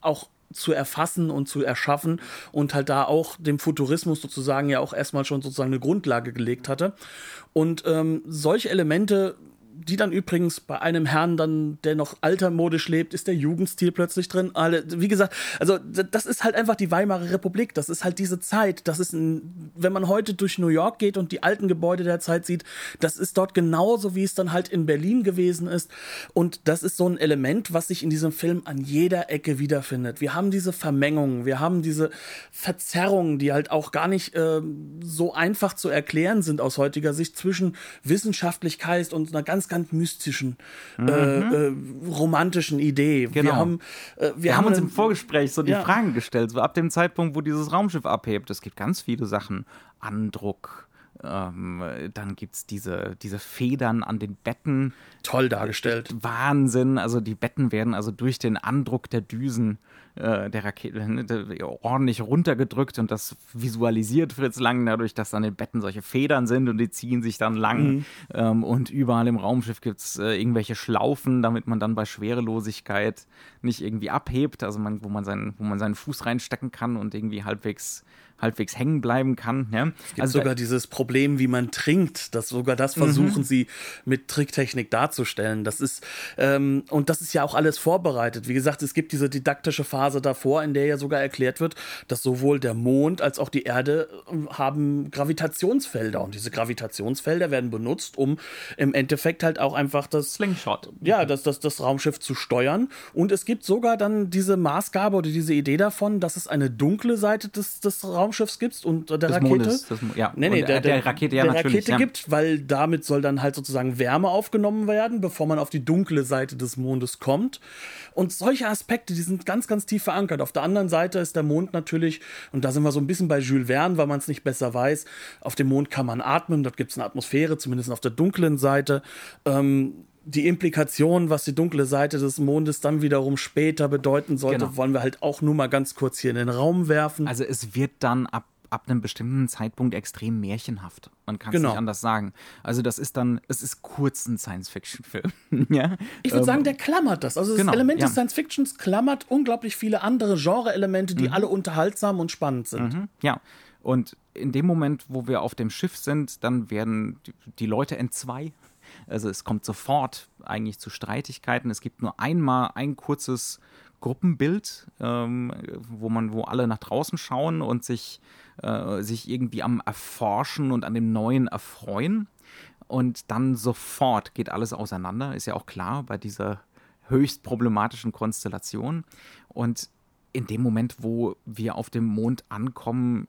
auch zu erfassen und zu erschaffen und halt da auch dem Futurismus sozusagen ja auch erstmal schon sozusagen eine Grundlage gelegt hatte. Und ähm, solche Elemente die dann übrigens bei einem Herrn dann, der noch altermodisch lebt, ist der Jugendstil plötzlich drin. Alle, wie gesagt, also das ist halt einfach die Weimarer Republik. Das ist halt diese Zeit. Das ist, ein, wenn man heute durch New York geht und die alten Gebäude der Zeit sieht, das ist dort genauso, wie es dann halt in Berlin gewesen ist. Und das ist so ein Element, was sich in diesem Film an jeder Ecke wiederfindet. Wir haben diese Vermengungen, wir haben diese Verzerrungen, die halt auch gar nicht ähm, so einfach zu erklären sind aus heutiger Sicht zwischen Wissenschaftlichkeit und einer ganz, ganz mystischen, äh, äh, romantischen Idee. Wir Genau. haben, äh, wir, Wir haben uns einen- im Vorgespräch so die Ja. Fragen gestellt, so ab dem Zeitpunkt, wo dieses Raumschiff abhebt. Es gibt ganz viele Sachen. Andruck, ähm, dann gibt es diese, diese Federn an den Betten. toll dargestellt. Wahnsinn, also die Betten werden also durch den Andruck der Düsen äh, der Rakete ne, ordentlich runtergedrückt und das visualisiert Fritz Lang dadurch, dass an den Betten solche Federn sind und die ziehen sich dann lang. Ähm, und überall im Raumschiff gibt es äh, irgendwelche Schlaufen, damit man dann bei Schwerelosigkeit nicht irgendwie abhebt, also man, wo, man seinen, wo man seinen Fuß reinstecken kann und irgendwie halbwegs, halbwegs hängen bleiben kann. Ja? Es gibt Also sogar dieses Problem, wie man trinkt. Das sogar das Mhm. versuchen sie mit Tricktechnik darzustellen. Das ist ähm, und das ist ja auch alles vorbereitet. Wie gesagt, es gibt diese didaktische Phase davor, in der ja sogar erklärt wird, dass sowohl der Mond als auch die Erde äh, haben Gravitationsfelder und diese Gravitationsfelder werden benutzt, um im Endeffekt halt auch einfach das Slingshot. ja, das, das, das Raumschiff zu steuern. Und es gibt sogar dann diese Maßgabe oder diese Idee davon, dass es eine dunkle Seite des, des Raumschiffs gibt und der Des Rakete. Mondes, des Mo- ja. Nee, nee, Und der, der Rakete, ja, der natürlich, Rakete ja. gibt, weil damit soll dann halt sozusagen Wärme aufgenommen werden, bevor man auf die dunkle Seite des Mondes kommt. Und solche Aspekte, die sind ganz, ganz tief verankert. Auf der anderen Seite ist der Mond natürlich, und da sind wir so ein bisschen bei Jules Verne, weil man es nicht besser weiß, auf dem Mond kann man atmen, dort gibt es eine Atmosphäre, zumindest auf der dunklen Seite. Ähm, die Implikation, was die dunkle Seite des Mondes dann wiederum später bedeuten sollte, Genau. wollen wir halt auch nur mal ganz kurz hier in den Raum werfen. Also es wird dann ab, ab einem bestimmten Zeitpunkt extrem märchenhaft. Man kann es Genau. nicht anders sagen. Also das ist dann, es ist kurz ein Science-Fiction-Film. ja? Ich würde Ähm, sagen, der klammert das. Also das genau, Element ja. des Science Fictions klammert unglaublich viele andere Genre-Elemente, Mhm. die alle unterhaltsam und spannend sind. Ja, und in dem Moment, wo wir auf dem Schiff sind, dann werden die, die Leute entzwei. Also es kommt sofort eigentlich zu Streitigkeiten. Es gibt nur einmal ein kurzes Gruppenbild, ähm, wo man, wo alle nach draußen schauen und sich, äh, sich irgendwie am Erforschen und an dem Neuen erfreuen. Und dann sofort geht alles auseinander, ist ja auch klar bei dieser höchst problematischen Konstellation. Und in dem Moment, wo wir auf dem Mond ankommen,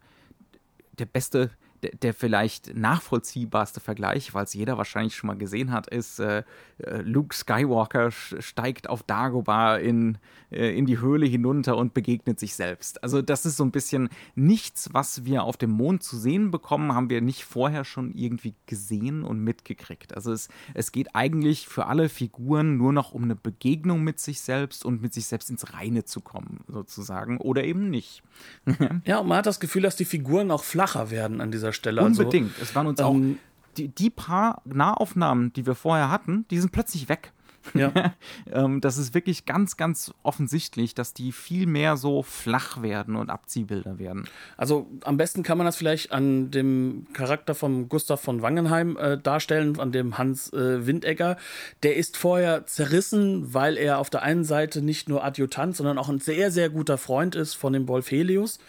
der beste, der, der vielleicht nachvollziehbarste Vergleich, weil es jeder wahrscheinlich schon mal gesehen hat, ist äh, äh, Luke Skywalker steigt auf Dagobah in, äh, in die Höhle hinunter und begegnet sich selbst. Also das ist so ein bisschen nichts, was wir auf dem Mond zu sehen bekommen, haben wir nicht vorher schon irgendwie gesehen und mitgekriegt. Also es, es geht eigentlich für alle Figuren nur noch um eine Begegnung mit sich selbst und mit sich selbst ins Reine zu kommen, sozusagen, oder eben nicht. Ja, und man hat das Gefühl, dass die Figuren auch flacher werden an dieser Stelle. Unbedingt. es waren uns auch ähm, die, die paar Nahaufnahmen, die wir vorher hatten, die sind plötzlich weg. Ja. ähm, das ist wirklich ganz, ganz offensichtlich, dass die viel mehr so flach werden und Abziehbilder werden. Also am besten kann man das vielleicht an dem Charakter von Gustav von Wangenheim äh, darstellen, an dem Hans äh, Windegger. Der ist vorher zerrissen, weil er auf der einen Seite nicht nur Adjutant, sondern auch ein sehr, sehr guter Freund ist von dem Wolf Helios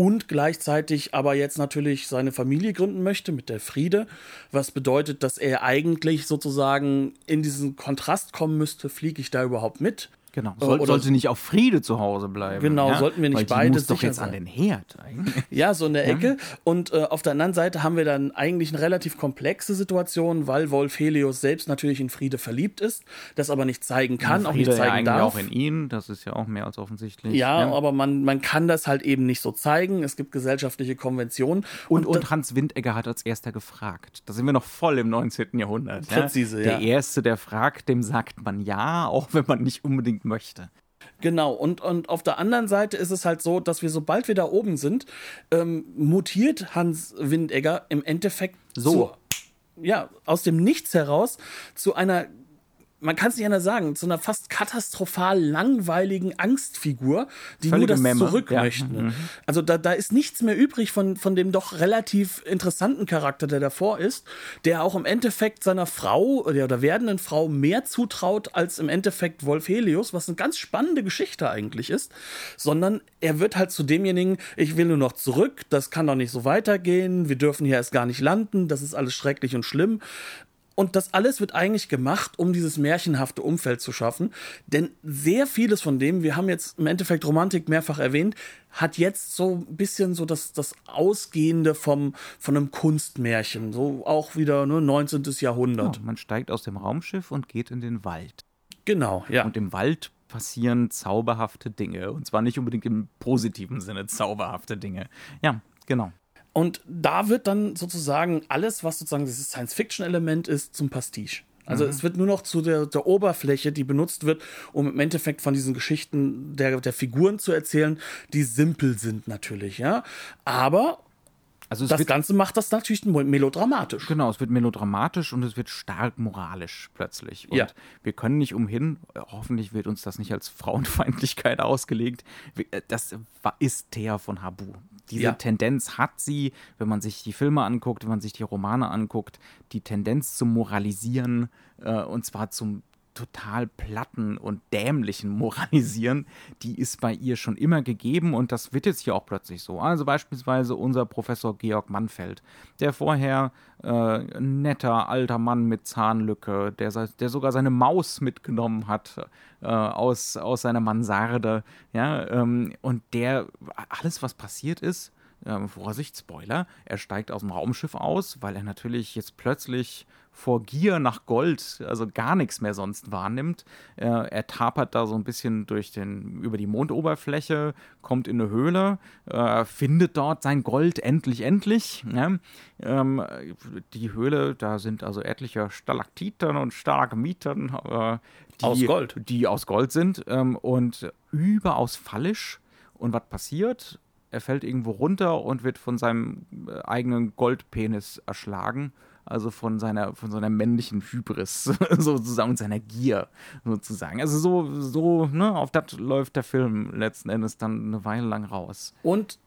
und gleichzeitig aber jetzt natürlich seine Familie gründen möchte mit der Friede, was bedeutet, dass er eigentlich sozusagen in diesen Kontrast kommen müsste, fliege ich da überhaupt mit? Genau. Soll, Oder sollte nicht auf Friede zu Hause bleiben. Genau, ja? sollten wir nicht Weil die beide muss doch jetzt sein. an den Herd eigentlich. Ja, so in der Ecke. Und äh, auf der anderen Seite haben wir dann eigentlich eine relativ komplexe Situation, weil Wolf Helios selbst natürlich in Friede verliebt ist, das aber nicht zeigen kann, auch nicht zeigen ja darf. auch in ihn, das ist ja auch mehr als offensichtlich. Ja, ja. aber man, man kann das halt eben nicht so zeigen. Es gibt gesellschaftliche Konventionen. Und, und, und Hans Windegger hat als erster gefragt. Da sind wir noch voll im 19. Jahrhundert. Präzise, ja. Der Erste, der fragt, dem sagt man ja, auch wenn man nicht unbedingt möchte. Genau, und, und auf der anderen Seite ist es halt so, dass wir, sobald wir da oben sind, ähm, mutiert Hans Windegger im Endeffekt so. Zu, ja, aus dem Nichts heraus zu einer man kann es nicht anders sagen, zu einer fast katastrophal langweiligen Angstfigur, die Völlige nur das Memme. zurück ja. möchte. Mhm. Also da, da ist nichts mehr übrig von, von dem doch relativ interessanten Charakter, der davor ist, der auch im Endeffekt seiner Frau oder der werdenden Frau mehr zutraut als im Endeffekt Wolf Helios, was eine ganz spannende Geschichte eigentlich ist, sondern er wird halt zu demjenigen, ich will nur noch zurück, das kann doch nicht so weitergehen, wir dürfen hier erst gar nicht landen, das ist alles schrecklich und schlimm. Und das alles wird eigentlich gemacht, um dieses märchenhafte Umfeld zu schaffen. Denn sehr vieles von dem, wir haben jetzt im Endeffekt Romantik mehrfach erwähnt, hat jetzt so ein bisschen so das, das Ausgehende vom, von einem Kunstmärchen. So auch wieder ne, 19. Jahrhundert. Ja, man steigt aus dem Raumschiff und geht in den Wald. Genau, ja. Und im Wald passieren zauberhafte Dinge. Und zwar nicht unbedingt im positiven Sinne zauberhafte Dinge. Ja, genau. Und da wird dann sozusagen alles, was sozusagen dieses Science-Fiction-Element ist, zum Pastiche. Also mhm. es wird nur noch zu der, der, Oberfläche, die benutzt wird, um im Endeffekt von diesen Geschichten der, der Figuren zu erzählen, die simpel sind natürlich, ja. Aber also das Ganze macht das natürlich melodramatisch. Genau, es wird melodramatisch und es wird stark moralisch plötzlich. Und ja. wir können nicht umhin, hoffentlich wird uns das nicht als Frauenfeindlichkeit ausgelegt. Äh, das ist Thea von Habu. Diese ja. Tendenz hat sie, wenn man sich die Filme anguckt, wenn man sich die Romane anguckt, die Tendenz zum Moralisieren äh, und zwar zum total platten und dämlichen Moralisieren, die ist bei ihr schon immer gegeben und das wird jetzt hier auch plötzlich so. Also beispielsweise unser Professor Georg Mannfeld, der vorher äh, netter alter Mann mit Zahnlücke, der, der sogar seine Maus mitgenommen hat äh, aus, aus seiner Mansarde, ja, ähm, und der alles, was passiert ist, äh, Vorsicht, Spoiler, er steigt aus dem Raumschiff aus, weil er natürlich jetzt plötzlich vor Gier nach Gold, also gar nichts mehr sonst wahrnimmt. Äh, er tapert da so ein bisschen durch den, über die Mondoberfläche, kommt in eine Höhle, äh, findet dort sein Gold endlich, endlich. Ne? Ähm, die Höhle, da sind also etliche Stalaktiten und Stalagmiten, äh, die, aus Gold. die aus Gold sind ähm, und überaus fallisch. Und was passiert? Er fällt irgendwo runter und wird von seinem äh, eigenen Goldpenis erschlagen also von seiner, von seiner männlichen Hybris sozusagen und seiner Gier sozusagen. Also so, so, ne, auf das läuft der Film letzten Endes dann eine Weile lang raus. Und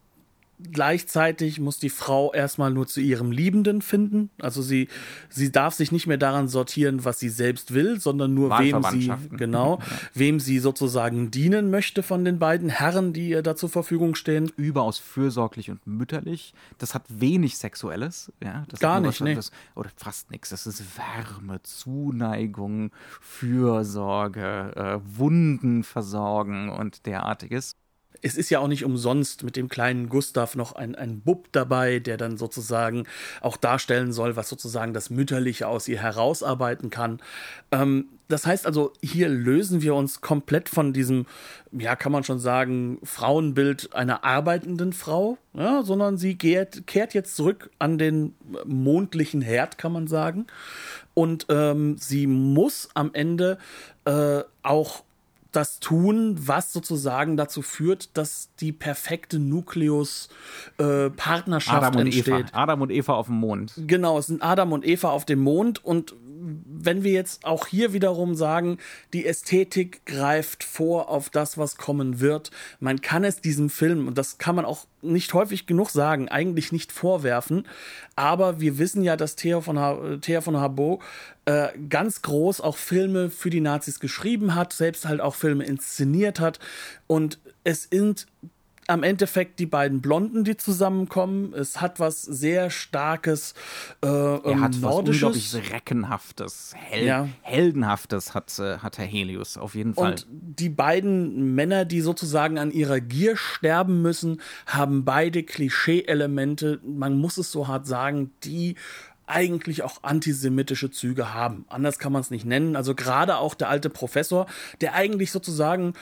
gleichzeitig muss die Frau erstmal nur zu ihrem Liebenden finden. Also sie, sie darf sich nicht mehr daran sortieren, was sie selbst will, sondern nur wem sie, genau, wem sie sozusagen dienen möchte von den beiden Herren, die ihr da zur Verfügung stehen. Überaus fürsorglich und mütterlich. Das hat wenig Sexuelles. Ja, das Gar nicht, nee. Das, oder fast nichts. Das ist Wärme, Zuneigung, Fürsorge, äh, Wunden versorgen und derartiges es ist ja auch nicht umsonst mit dem kleinen Gustav noch ein, ein Bub dabei, der dann sozusagen auch darstellen soll, was sozusagen das Mütterliche aus ihr herausarbeiten kann. Ähm, das heißt also, hier lösen wir uns komplett von diesem, ja, kann man schon sagen, Frauenbild einer arbeitenden Frau, ja, sondern sie kehrt, kehrt jetzt zurück an den mondlichen Herd, kann man sagen. Und ähm, sie muss am Ende äh, auch das tun, was sozusagen dazu führt, dass die perfekte Nukleus-Partnerschaft äh, entsteht. Eva. Adam und Eva auf dem Mond. Genau, es sind Adam und Eva auf dem Mond und wenn wir jetzt auch hier wiederum sagen, die Ästhetik greift vor auf das, was kommen wird, man kann es diesem Film, und das kann man auch nicht häufig genug sagen, eigentlich nicht vorwerfen, aber wir wissen ja, dass Thea von, ha Thea von Habo äh, ganz groß auch Filme für die Nazis geschrieben hat, selbst halt auch Filme inszeniert hat. Und es sind am Endeffekt die beiden Blonden, die zusammenkommen. Es hat was sehr starkes, äh, er hat was unglaublich Reckenhaftes, Hel ja. Heldenhaftes hat, äh, hat Herr Helios auf jeden Fall. Und die beiden Männer, die sozusagen an ihrer Gier sterben müssen, haben beide Klischee-Elemente, man muss es so hart sagen, die eigentlich auch antisemitische Züge haben. Anders kann man es nicht nennen. Also gerade auch der alte Professor, der eigentlich sozusagen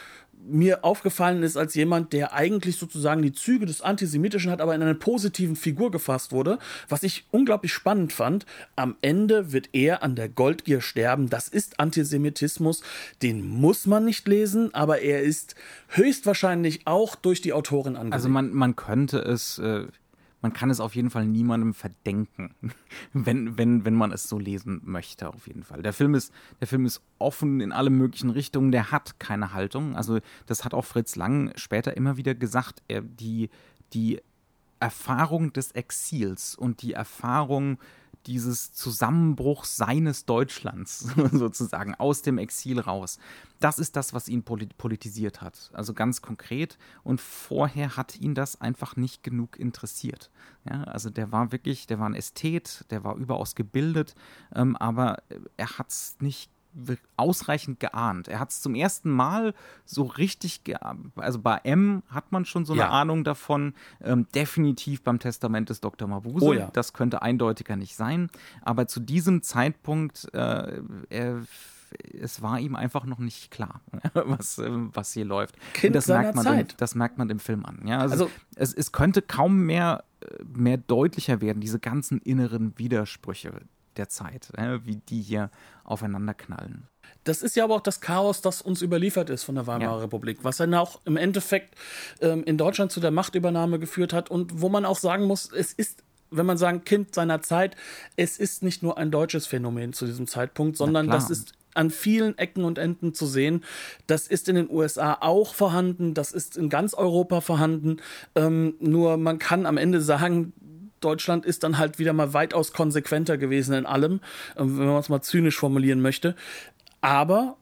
mir aufgefallen ist als jemand, der eigentlich sozusagen die Züge des Antisemitischen hat, aber in eine positiven Figur gefasst wurde, was ich unglaublich spannend fand. Am Ende wird er an der Goldgier sterben. Das ist Antisemitismus. Den muss man nicht lesen, aber er ist höchstwahrscheinlich auch durch die Autorin angesehen. Also man, man könnte es, äh, man kann es auf jeden Fall niemandem verdenken, wenn, wenn, wenn man es so lesen möchte, auf jeden Fall. Der Film, ist, der Film ist offen in alle möglichen Richtungen, der hat keine Haltung. Also, das hat auch Fritz Lang später immer wieder gesagt. Er, die, die Erfahrung des Exils und die Erfahrung dieses Zusammenbruchs seines Deutschlands sozusagen aus dem Exil raus. Das ist das, was ihn politisiert hat. Also ganz konkret. Und vorher hat ihn das einfach nicht genug interessiert. Ja, also der war wirklich, der war ein Ästhet, der war überaus gebildet, ähm, aber er hat es nicht ausreichend geahnt. Er hat es zum ersten Mal so richtig, also bei M hat man schon so eine ja. Ahnung davon, ähm, definitiv beim Testament des Dr. Mabuse. Oh ja. Das könnte eindeutiger nicht sein. Aber zu diesem Zeitpunkt, äh, er, es war ihm einfach noch nicht klar, was, äh, was hier läuft. Kind das merkt man Zeit. Dem, das merkt man dem Film an. Ja, also, also es, es könnte kaum mehr, äh, mehr deutlicher werden, diese ganzen inneren Widersprüche, der Zeit, äh, wie die hier aufeinander knallen. Das ist ja aber auch das Chaos, das uns überliefert ist von der Weimarer ja. Republik, was dann auch im Endeffekt ähm, in Deutschland zu der Machtübernahme geführt hat und wo man auch sagen muss, es ist wenn man sagen, Kind seiner Zeit, es ist nicht nur ein deutsches Phänomen zu diesem Zeitpunkt, sondern das ist an vielen Ecken und Enden zu sehen. Das ist in den USA auch vorhanden, das ist in ganz Europa vorhanden. Ähm, nur man kann am Ende sagen, Deutschland ist dann halt wieder mal weitaus konsequenter gewesen in allem, ähm, wenn man es mal zynisch formulieren möchte. Aber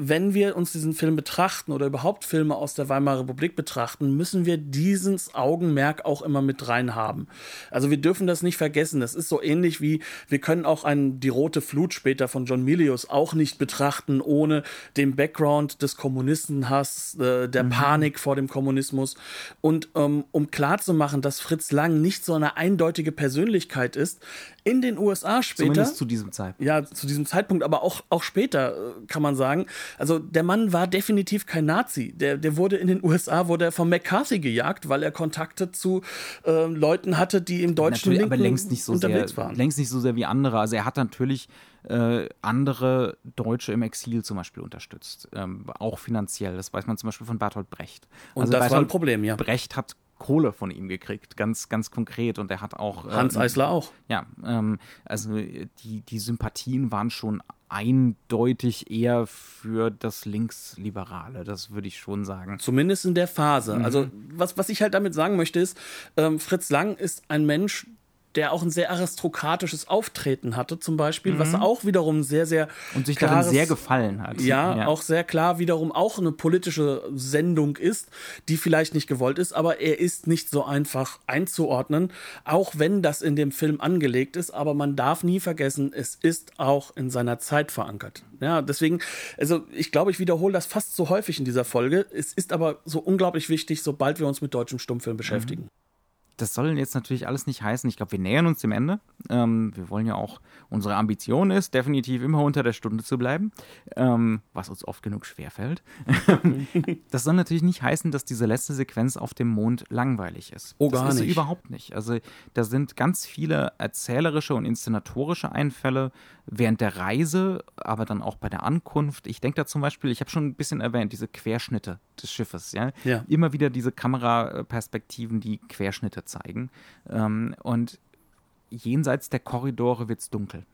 wenn wir uns diesen Film betrachten oder überhaupt Filme aus der Weimarer Republik betrachten, müssen wir dieses Augenmerk auch immer mit rein haben. Also wir dürfen das nicht vergessen. Das ist so ähnlich wie wir können auch einen Die rote Flut später von John Milius auch nicht betrachten ohne den Background des Kommunistenhass, äh, der mhm. Panik vor dem Kommunismus. Und ähm, um klarzumachen, dass Fritz Lang nicht so eine eindeutige Persönlichkeit ist, in den USA später. Zumindest zu diesem Zeitpunkt. Ja, zu diesem Zeitpunkt, aber auch, auch später, äh, kann man sagen. Also der Mann war definitiv kein Nazi. Der, der wurde in den USA, wurde er von McCarthy gejagt, weil er Kontakte zu äh, Leuten hatte, die im deutschen Linken aber längst nicht so unterwegs sehr, waren. Längst nicht so sehr wie andere. Also er hat natürlich äh, andere Deutsche im Exil zum Beispiel unterstützt. Ähm, auch finanziell. Das weiß man zum Beispiel von Bertolt Brecht. Und also das Bertolt war ein Problem, ja. Brecht hat Kohle von ihm gekriegt, ganz, ganz konkret. Und er hat auch. Äh, Hans Eisler auch. Ja, ähm, also die, die Sympathien waren schon eindeutig eher für das Linksliberale, das würde ich schon sagen. Zumindest in der Phase. Mhm. Also, was, was ich halt damit sagen möchte, ist, ähm, Fritz Lang ist ein Mensch, der auch ein sehr aristokratisches Auftreten hatte, zum Beispiel, mhm. was auch wiederum sehr, sehr. Und sich klares, darin sehr gefallen hat. Ja, ja, auch sehr klar wiederum auch eine politische Sendung ist, die vielleicht nicht gewollt ist, aber er ist nicht so einfach einzuordnen, auch wenn das in dem Film angelegt ist. Aber man darf nie vergessen, es ist auch in seiner Zeit verankert. Ja, deswegen, also ich glaube, ich wiederhole das fast so häufig in dieser Folge. Es ist aber so unglaublich wichtig, sobald wir uns mit deutschem Stummfilm beschäftigen. Mhm. Das soll jetzt natürlich alles nicht heißen. Ich glaube, wir nähern uns dem Ende. Ähm, wir wollen ja auch, unsere Ambition ist, definitiv immer unter der Stunde zu bleiben, ähm, was uns oft genug schwerfällt. das soll natürlich nicht heißen, dass diese letzte Sequenz auf dem Mond langweilig ist. Oh, gar das ist nicht. überhaupt nicht. Also da sind ganz viele erzählerische und inszenatorische Einfälle während der Reise, aber dann auch bei der Ankunft. Ich denke da zum Beispiel, ich habe schon ein bisschen erwähnt, diese Querschnitte des Schiffes. Ja? Ja. Immer wieder diese Kameraperspektiven, die Querschnitte zeigen. Ähm, und jenseits der Korridore wird es dunkel.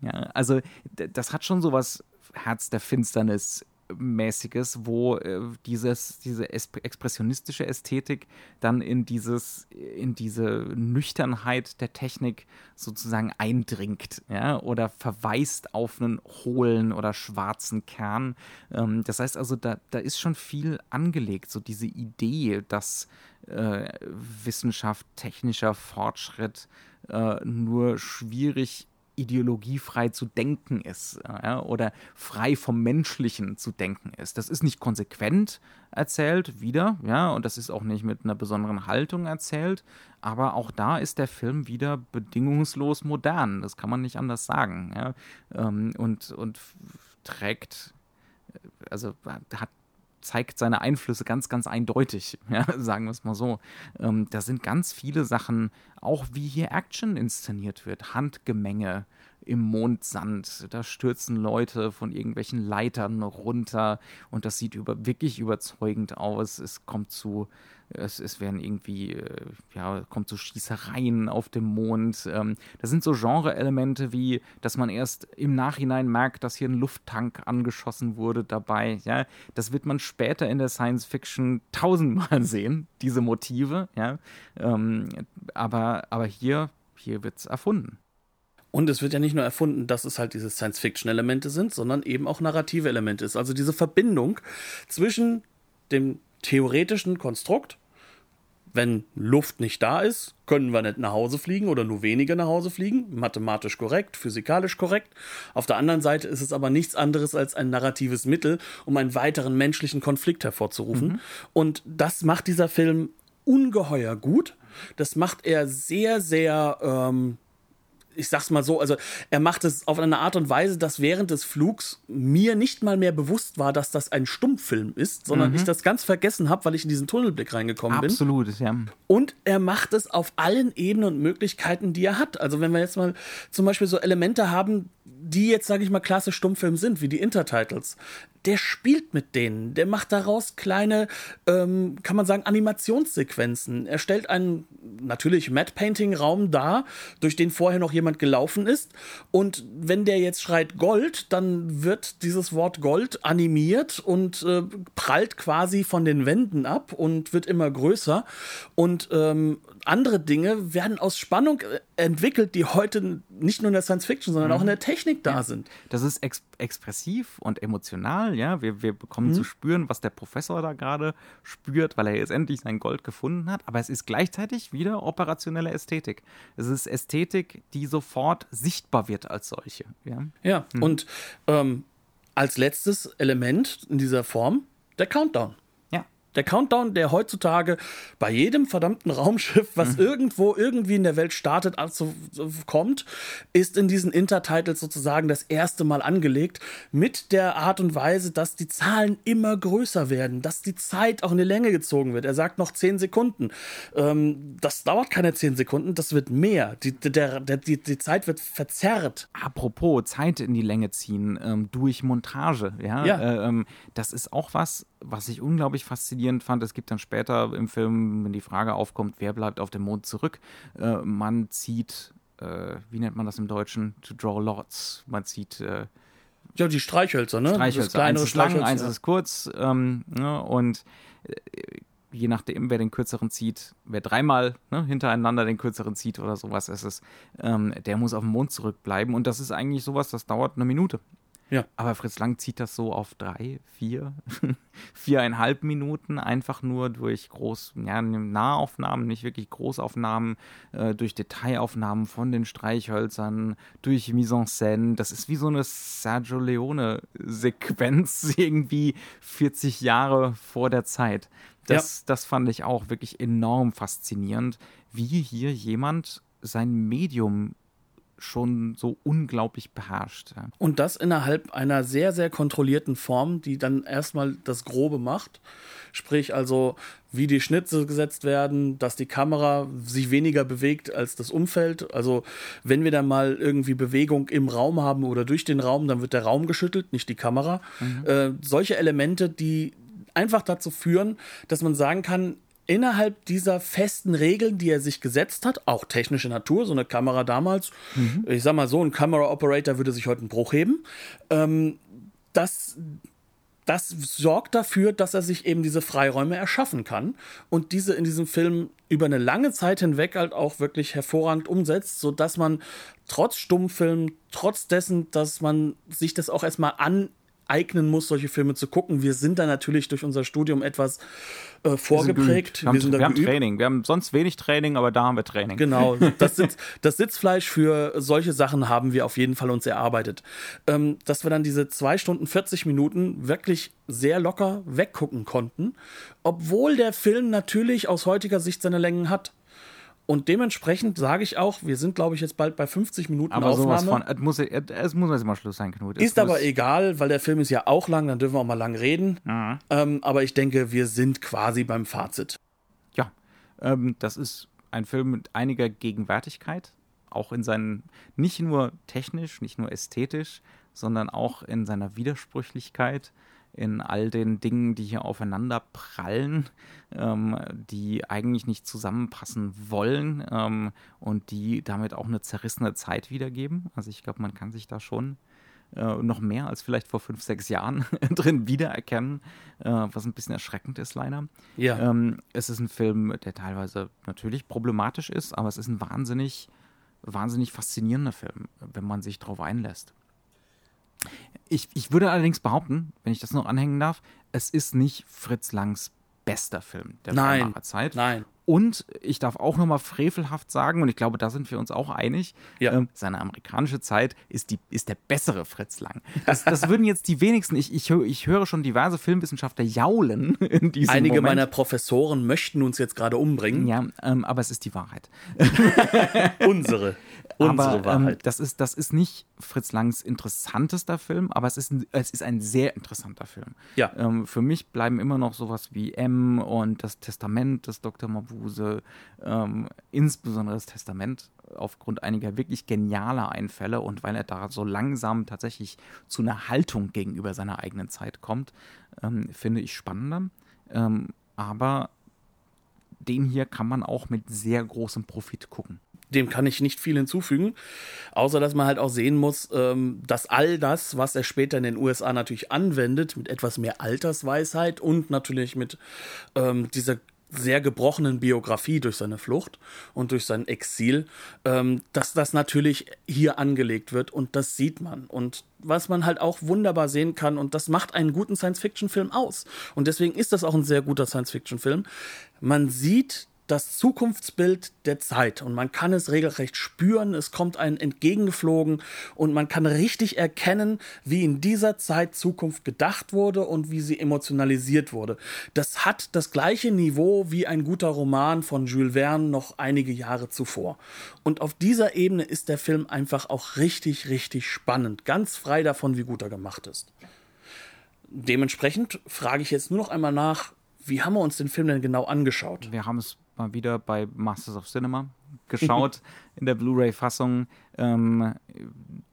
Ja, also das hat schon so was Herz der Finsternis mäßiges, wo äh, dieses, diese es expressionistische Ästhetik dann in dieses, in diese Nüchternheit der Technik sozusagen eindringt, ja, oder verweist auf einen hohlen oder schwarzen Kern. Ähm, das heißt also, da, da ist schon viel angelegt, so diese Idee, dass äh, Wissenschaft, technischer Fortschritt äh, nur schwierig ideologiefrei zu denken ist ja, oder frei vom Menschlichen zu denken ist. Das ist nicht konsequent erzählt, wieder, ja, und das ist auch nicht mit einer besonderen Haltung erzählt, aber auch da ist der Film wieder bedingungslos modern, das kann man nicht anders sagen, ja, ähm, und, und trägt, äh, also hat zeigt seine Einflüsse ganz, ganz eindeutig, ja, sagen wir es mal so. Ähm, da sind ganz viele Sachen, auch wie hier Action inszeniert wird, Handgemenge im Mondsand, da stürzen Leute von irgendwelchen Leitern runter und das sieht über, wirklich überzeugend aus. Es kommt zu, es, es werden irgendwie, äh, ja, kommt zu Schießereien auf dem Mond. Ähm, das sind so Genre-Elemente wie, dass man erst im Nachhinein merkt, dass hier ein Lufttank angeschossen wurde dabei. Ja, das wird man später in der Science Fiction tausendmal sehen, diese Motive. Ja, ähm, aber, aber hier, hier wird es erfunden. Und es wird ja nicht nur erfunden, dass es halt diese Science-Fiction-Elemente sind, sondern eben auch narrative Elemente ist. Also diese Verbindung zwischen dem theoretischen Konstrukt, wenn Luft nicht da ist, können wir nicht nach Hause fliegen oder nur wenige nach Hause fliegen. Mathematisch korrekt, physikalisch korrekt. Auf der anderen Seite ist es aber nichts anderes als ein narratives Mittel, um einen weiteren menschlichen Konflikt hervorzurufen. Und das macht dieser Film ungeheuer gut. Das macht er sehr, sehr ähm, ich sag's mal so, also er macht es auf eine Art und Weise, dass während des Flugs mir nicht mal mehr bewusst war, dass das ein Stummfilm ist, sondern ich das ganz vergessen habe, weil ich in diesen Tunnelblick reingekommen bin. Absolut, ja. Und er macht es auf allen Ebenen und Möglichkeiten, die er hat. Also wenn wir jetzt mal zum Beispiel so Elemente haben, die jetzt, sage ich mal, klassisch Stummfilm sind, wie die Intertitles. Der spielt mit denen, der macht daraus kleine, ähm, kann man sagen, Animationssequenzen. Er stellt einen natürlich Matte Painting Raum dar, durch den vorher noch jemand gelaufen ist. Und wenn der jetzt schreit Gold, dann wird dieses Wort Gold animiert und äh, prallt quasi von den Wänden ab und wird immer größer. Und ähm, andere Dinge werden aus Spannung äh, entwickelt, die heute nicht nur in der Science Fiction, sondern auch in der Technik da sind. Das ist ex expressiv und emotional, ja. Wir, wir bekommen zu spüren, was der Professor da gerade spürt, weil er jetzt endlich sein Gold gefunden hat. Aber es ist gleichzeitig wieder operationelle Ästhetik. Es ist Ästhetik, die sofort sichtbar wird als solche. Ja, Ja, und ähm, als letztes Element in dieser Form der Countdown. Der Countdown, der heutzutage bei jedem verdammten Raumschiff, was irgendwo irgendwie in der Welt startet, also kommt, ist in diesen Intertitles sozusagen das erste Mal angelegt, mit der Art und Weise, dass die Zahlen immer größer werden, dass die Zeit auch in die Länge gezogen wird. Er sagt noch 10 Sekunden. Ähm, das dauert keine 10 Sekunden, das wird mehr. Die, der, der, die, die Zeit wird verzerrt. Apropos Zeit in die Länge ziehen ähm, durch Montage, ja, Ja. Äh, ähm, das ist auch was, was ich unglaublich faszinierend fand. Es gibt dann später im Film, wenn die Frage aufkommt, wer bleibt auf dem Mond zurück, äh, man zieht, äh, wie nennt man das im Deutschen, to draw lots, man zieht äh, Ja, die Streichhölzer, ne? Streichhölzer. Das eins ist lang, eins ist kurz ähm, ne, und äh, je nachdem, wer den kürzeren zieht, wer dreimal ne, hintereinander den kürzeren zieht oder sowas ist es, ähm, der muss auf dem Mond zurückbleiben und das ist eigentlich sowas, das dauert eine Minute. Ja. Aber Fritz Lang zieht das so auf drei, vier, viereinhalb Minuten, einfach nur durch groß, ja, Nahaufnahmen, nicht wirklich Großaufnahmen, äh, durch Detailaufnahmen von den Streichhölzern, durch Mise en Scène. Das ist wie so eine Sergio Leone-Sequenz, irgendwie 40 Jahre vor der Zeit. Das, das fand ich auch wirklich enorm faszinierend, wie hier jemand sein Medium schon so unglaublich beherrscht. Ja. Und das innerhalb einer sehr, sehr kontrollierten Form, die dann erstmal das Grobe macht. Sprich also, wie die Schnitze gesetzt werden, dass die Kamera sich weniger bewegt als das Umfeld. Also wenn wir dann mal irgendwie Bewegung im Raum haben oder durch den Raum, dann wird der Raum geschüttelt, nicht die Kamera. Mhm. Äh, solche Elemente, die einfach dazu führen, dass man sagen kann, innerhalb dieser festen Regeln, die er sich gesetzt hat, auch technische Natur, so eine Kamera damals, mhm. ich sag mal so, ein Camera Operator würde sich heute einen Bruch heben, ähm, das, das sorgt dafür, dass er sich eben diese Freiräume erschaffen kann und diese in diesem Film über eine lange Zeit hinweg halt auch wirklich hervorragend umsetzt, sodass man trotz Stummfilm, trotz dessen, dass man sich das auch erstmal an eignen muss, solche Filme zu gucken. Wir sind da natürlich durch unser Studium etwas äh, vorgeprägt. Wir, haben, wir, sind wir haben Training. Wir haben sonst wenig Training, aber da haben wir Training. Genau. Das, Sitz, das Sitzfleisch für solche Sachen haben wir auf jeden Fall uns erarbeitet. Ähm, dass wir dann diese zwei Stunden 40 Minuten wirklich sehr locker weggucken konnten, obwohl der Film natürlich aus heutiger Sicht seine Längen hat. Und dementsprechend sage ich auch, wir sind, glaube ich, jetzt bald bei 50 Minuten aber Aufnahme. Von, es, muss, es muss jetzt mal Schluss sein, Knut. Es ist aber egal, weil der Film ist ja auch lang, dann dürfen wir auch mal lang reden. Mhm. Ähm, aber ich denke, wir sind quasi beim Fazit. Ja, ähm, das ist ein Film mit einiger Gegenwärtigkeit, auch in seinen, nicht nur technisch, nicht nur ästhetisch, sondern auch in seiner Widersprüchlichkeit in all den Dingen, die hier aufeinander prallen, ähm, die eigentlich nicht zusammenpassen wollen ähm, und die damit auch eine zerrissene Zeit wiedergeben. Also ich glaube, man kann sich da schon äh, noch mehr als vielleicht vor fünf, sechs Jahren drin wiedererkennen, äh, was ein bisschen erschreckend ist leider. Ja. Ähm, es ist ein Film, der teilweise natürlich problematisch ist, aber es ist ein wahnsinnig, wahnsinnig faszinierender Film, wenn man sich darauf einlässt. Ich, ich würde allerdings behaupten, wenn ich das noch anhängen darf, es ist nicht Fritz Langs bester Film der nein, Zeit. Nein. Und ich darf auch nochmal frevelhaft sagen, und ich glaube, da sind wir uns auch einig, ja. ähm, seine amerikanische Zeit ist, die, ist der bessere Fritz Lang. Das, das würden jetzt die wenigsten, ich, ich, ich höre schon diverse Filmwissenschaftler jaulen in diesem Einige Moment. meiner Professoren möchten uns jetzt gerade umbringen. Ja, ähm, aber es ist die Wahrheit. Unsere. Unsere aber, ähm, das, ist, das ist nicht Fritz Langs interessantester Film, aber es ist ein, es ist ein sehr interessanter Film. Ja. Ähm, für mich bleiben immer noch sowas wie M und das Testament des Dr. Mabuse, ähm, insbesondere das Testament, aufgrund einiger wirklich genialer Einfälle und weil er da so langsam tatsächlich zu einer Haltung gegenüber seiner eigenen Zeit kommt, ähm, finde ich spannender. Ähm, aber den hier kann man auch mit sehr großem Profit gucken dem kann ich nicht viel hinzufügen, außer dass man halt auch sehen muss, ähm, dass all das, was er später in den USA natürlich anwendet, mit etwas mehr Altersweisheit und natürlich mit ähm, dieser sehr gebrochenen Biografie durch seine Flucht und durch sein Exil, ähm, dass das natürlich hier angelegt wird und das sieht man. Und was man halt auch wunderbar sehen kann und das macht einen guten Science-Fiction-Film aus. Und deswegen ist das auch ein sehr guter Science-Fiction-Film. Man sieht das Zukunftsbild der Zeit und man kann es regelrecht spüren, es kommt einem entgegengeflogen und man kann richtig erkennen, wie in dieser Zeit Zukunft gedacht wurde und wie sie emotionalisiert wurde. Das hat das gleiche Niveau wie ein guter Roman von Jules Verne noch einige Jahre zuvor. Und auf dieser Ebene ist der Film einfach auch richtig, richtig spannend, ganz frei davon, wie gut er gemacht ist. Dementsprechend frage ich jetzt nur noch einmal nach, wie haben wir uns den Film denn genau angeschaut? Wir haben es mal wieder bei Masters of Cinema geschaut in der Blu-ray-Fassung. Ähm,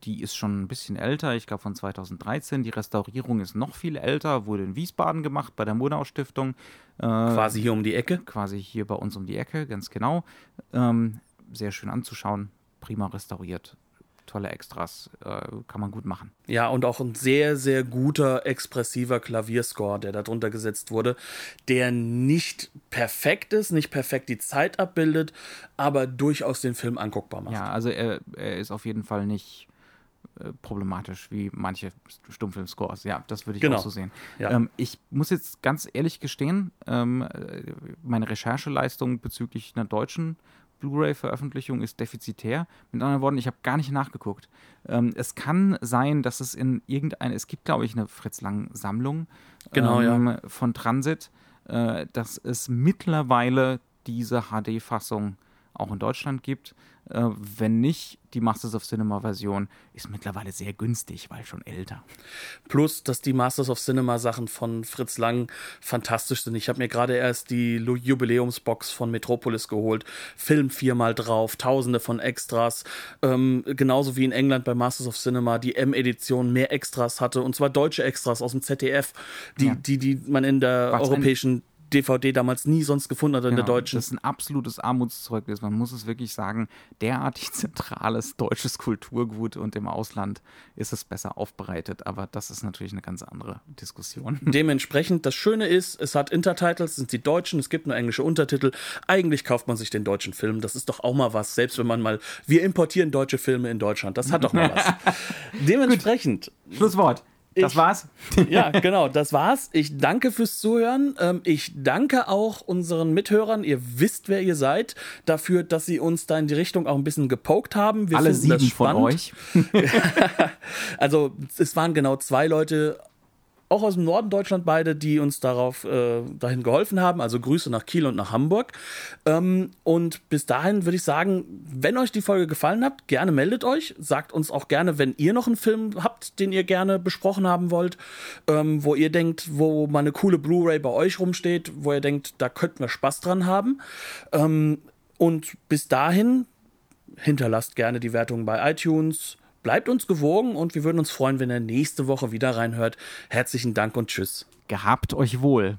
die ist schon ein bisschen älter, ich glaube von 2013. Die Restaurierung ist noch viel älter, wurde in Wiesbaden gemacht bei der Murnau Stiftung. Äh, quasi hier um die Ecke? Quasi hier bei uns um die Ecke, ganz genau. Ähm, sehr schön anzuschauen, prima restauriert tolle Extras, äh, kann man gut machen. Ja, und auch ein sehr, sehr guter, expressiver Klavierscore, der darunter gesetzt wurde, der nicht perfekt ist, nicht perfekt die Zeit abbildet, aber durchaus den Film anguckbar macht. Ja, also er, er ist auf jeden Fall nicht äh, problematisch wie manche Stummfilm-Scores. Ja, das würde ich genau. auch so sehen. Ja. Ähm, ich muss jetzt ganz ehrlich gestehen, ähm, äh, meine Rechercheleistung bezüglich einer deutschen Blu-ray-Veröffentlichung ist defizitär. Mit anderen Worten, ich habe gar nicht nachgeguckt. Ähm, es kann sein, dass es in irgendeine, es gibt, glaube ich, eine Fritz Lang-Sammlung genau, ähm, ja. von Transit, äh, dass es mittlerweile diese HD-Fassung auch in Deutschland gibt. Äh, wenn nicht, die Masters of Cinema Version ist mittlerweile sehr günstig, weil schon älter. Plus, dass die Masters of Cinema Sachen von Fritz Lang fantastisch sind. Ich habe mir gerade erst die Jubiläumsbox von Metropolis geholt. Film viermal drauf, tausende von Extras. Ähm, genauso wie in England bei Masters of Cinema die M-Edition mehr Extras hatte. Und zwar deutsche Extras aus dem ZDF, die, ja. die, die man in der Was europäischen DVD damals nie sonst gefunden hat in genau, der deutschen. Das ist ein absolutes Armutszeugnis. Man muss es wirklich sagen, derartig zentrales deutsches Kulturgut und im Ausland ist es besser aufbereitet. Aber das ist natürlich eine ganz andere Diskussion. Dementsprechend, das Schöne ist, es hat Intertitles, sind die deutschen, es gibt nur englische Untertitel. Eigentlich kauft man sich den deutschen Film. Das ist doch auch mal was, selbst wenn man mal, wir importieren deutsche Filme in Deutschland. Das hat doch mal was. Dementsprechend. Schlusswort. Das war's. ja, genau, das war's. Ich danke fürs Zuhören. Ähm, ich danke auch unseren Mithörern. Ihr wisst, wer ihr seid, dafür, dass sie uns da in die Richtung auch ein bisschen gepokt haben. Wir Alle sieben von euch. also, es waren genau zwei Leute auch aus dem Norden Deutschland beide, die uns darauf äh, dahin geholfen haben. Also Grüße nach Kiel und nach Hamburg. Ähm, und bis dahin würde ich sagen, wenn euch die Folge gefallen hat, gerne meldet euch. Sagt uns auch gerne, wenn ihr noch einen Film habt, den ihr gerne besprochen haben wollt, ähm, wo ihr denkt, wo mal eine coole Blu-ray bei euch rumsteht, wo ihr denkt, da könnten wir Spaß dran haben. Ähm, und bis dahin hinterlasst gerne die Wertung bei iTunes Bleibt uns gewogen und wir würden uns freuen, wenn ihr nächste Woche wieder reinhört. Herzlichen Dank und tschüss. Gehabt euch wohl.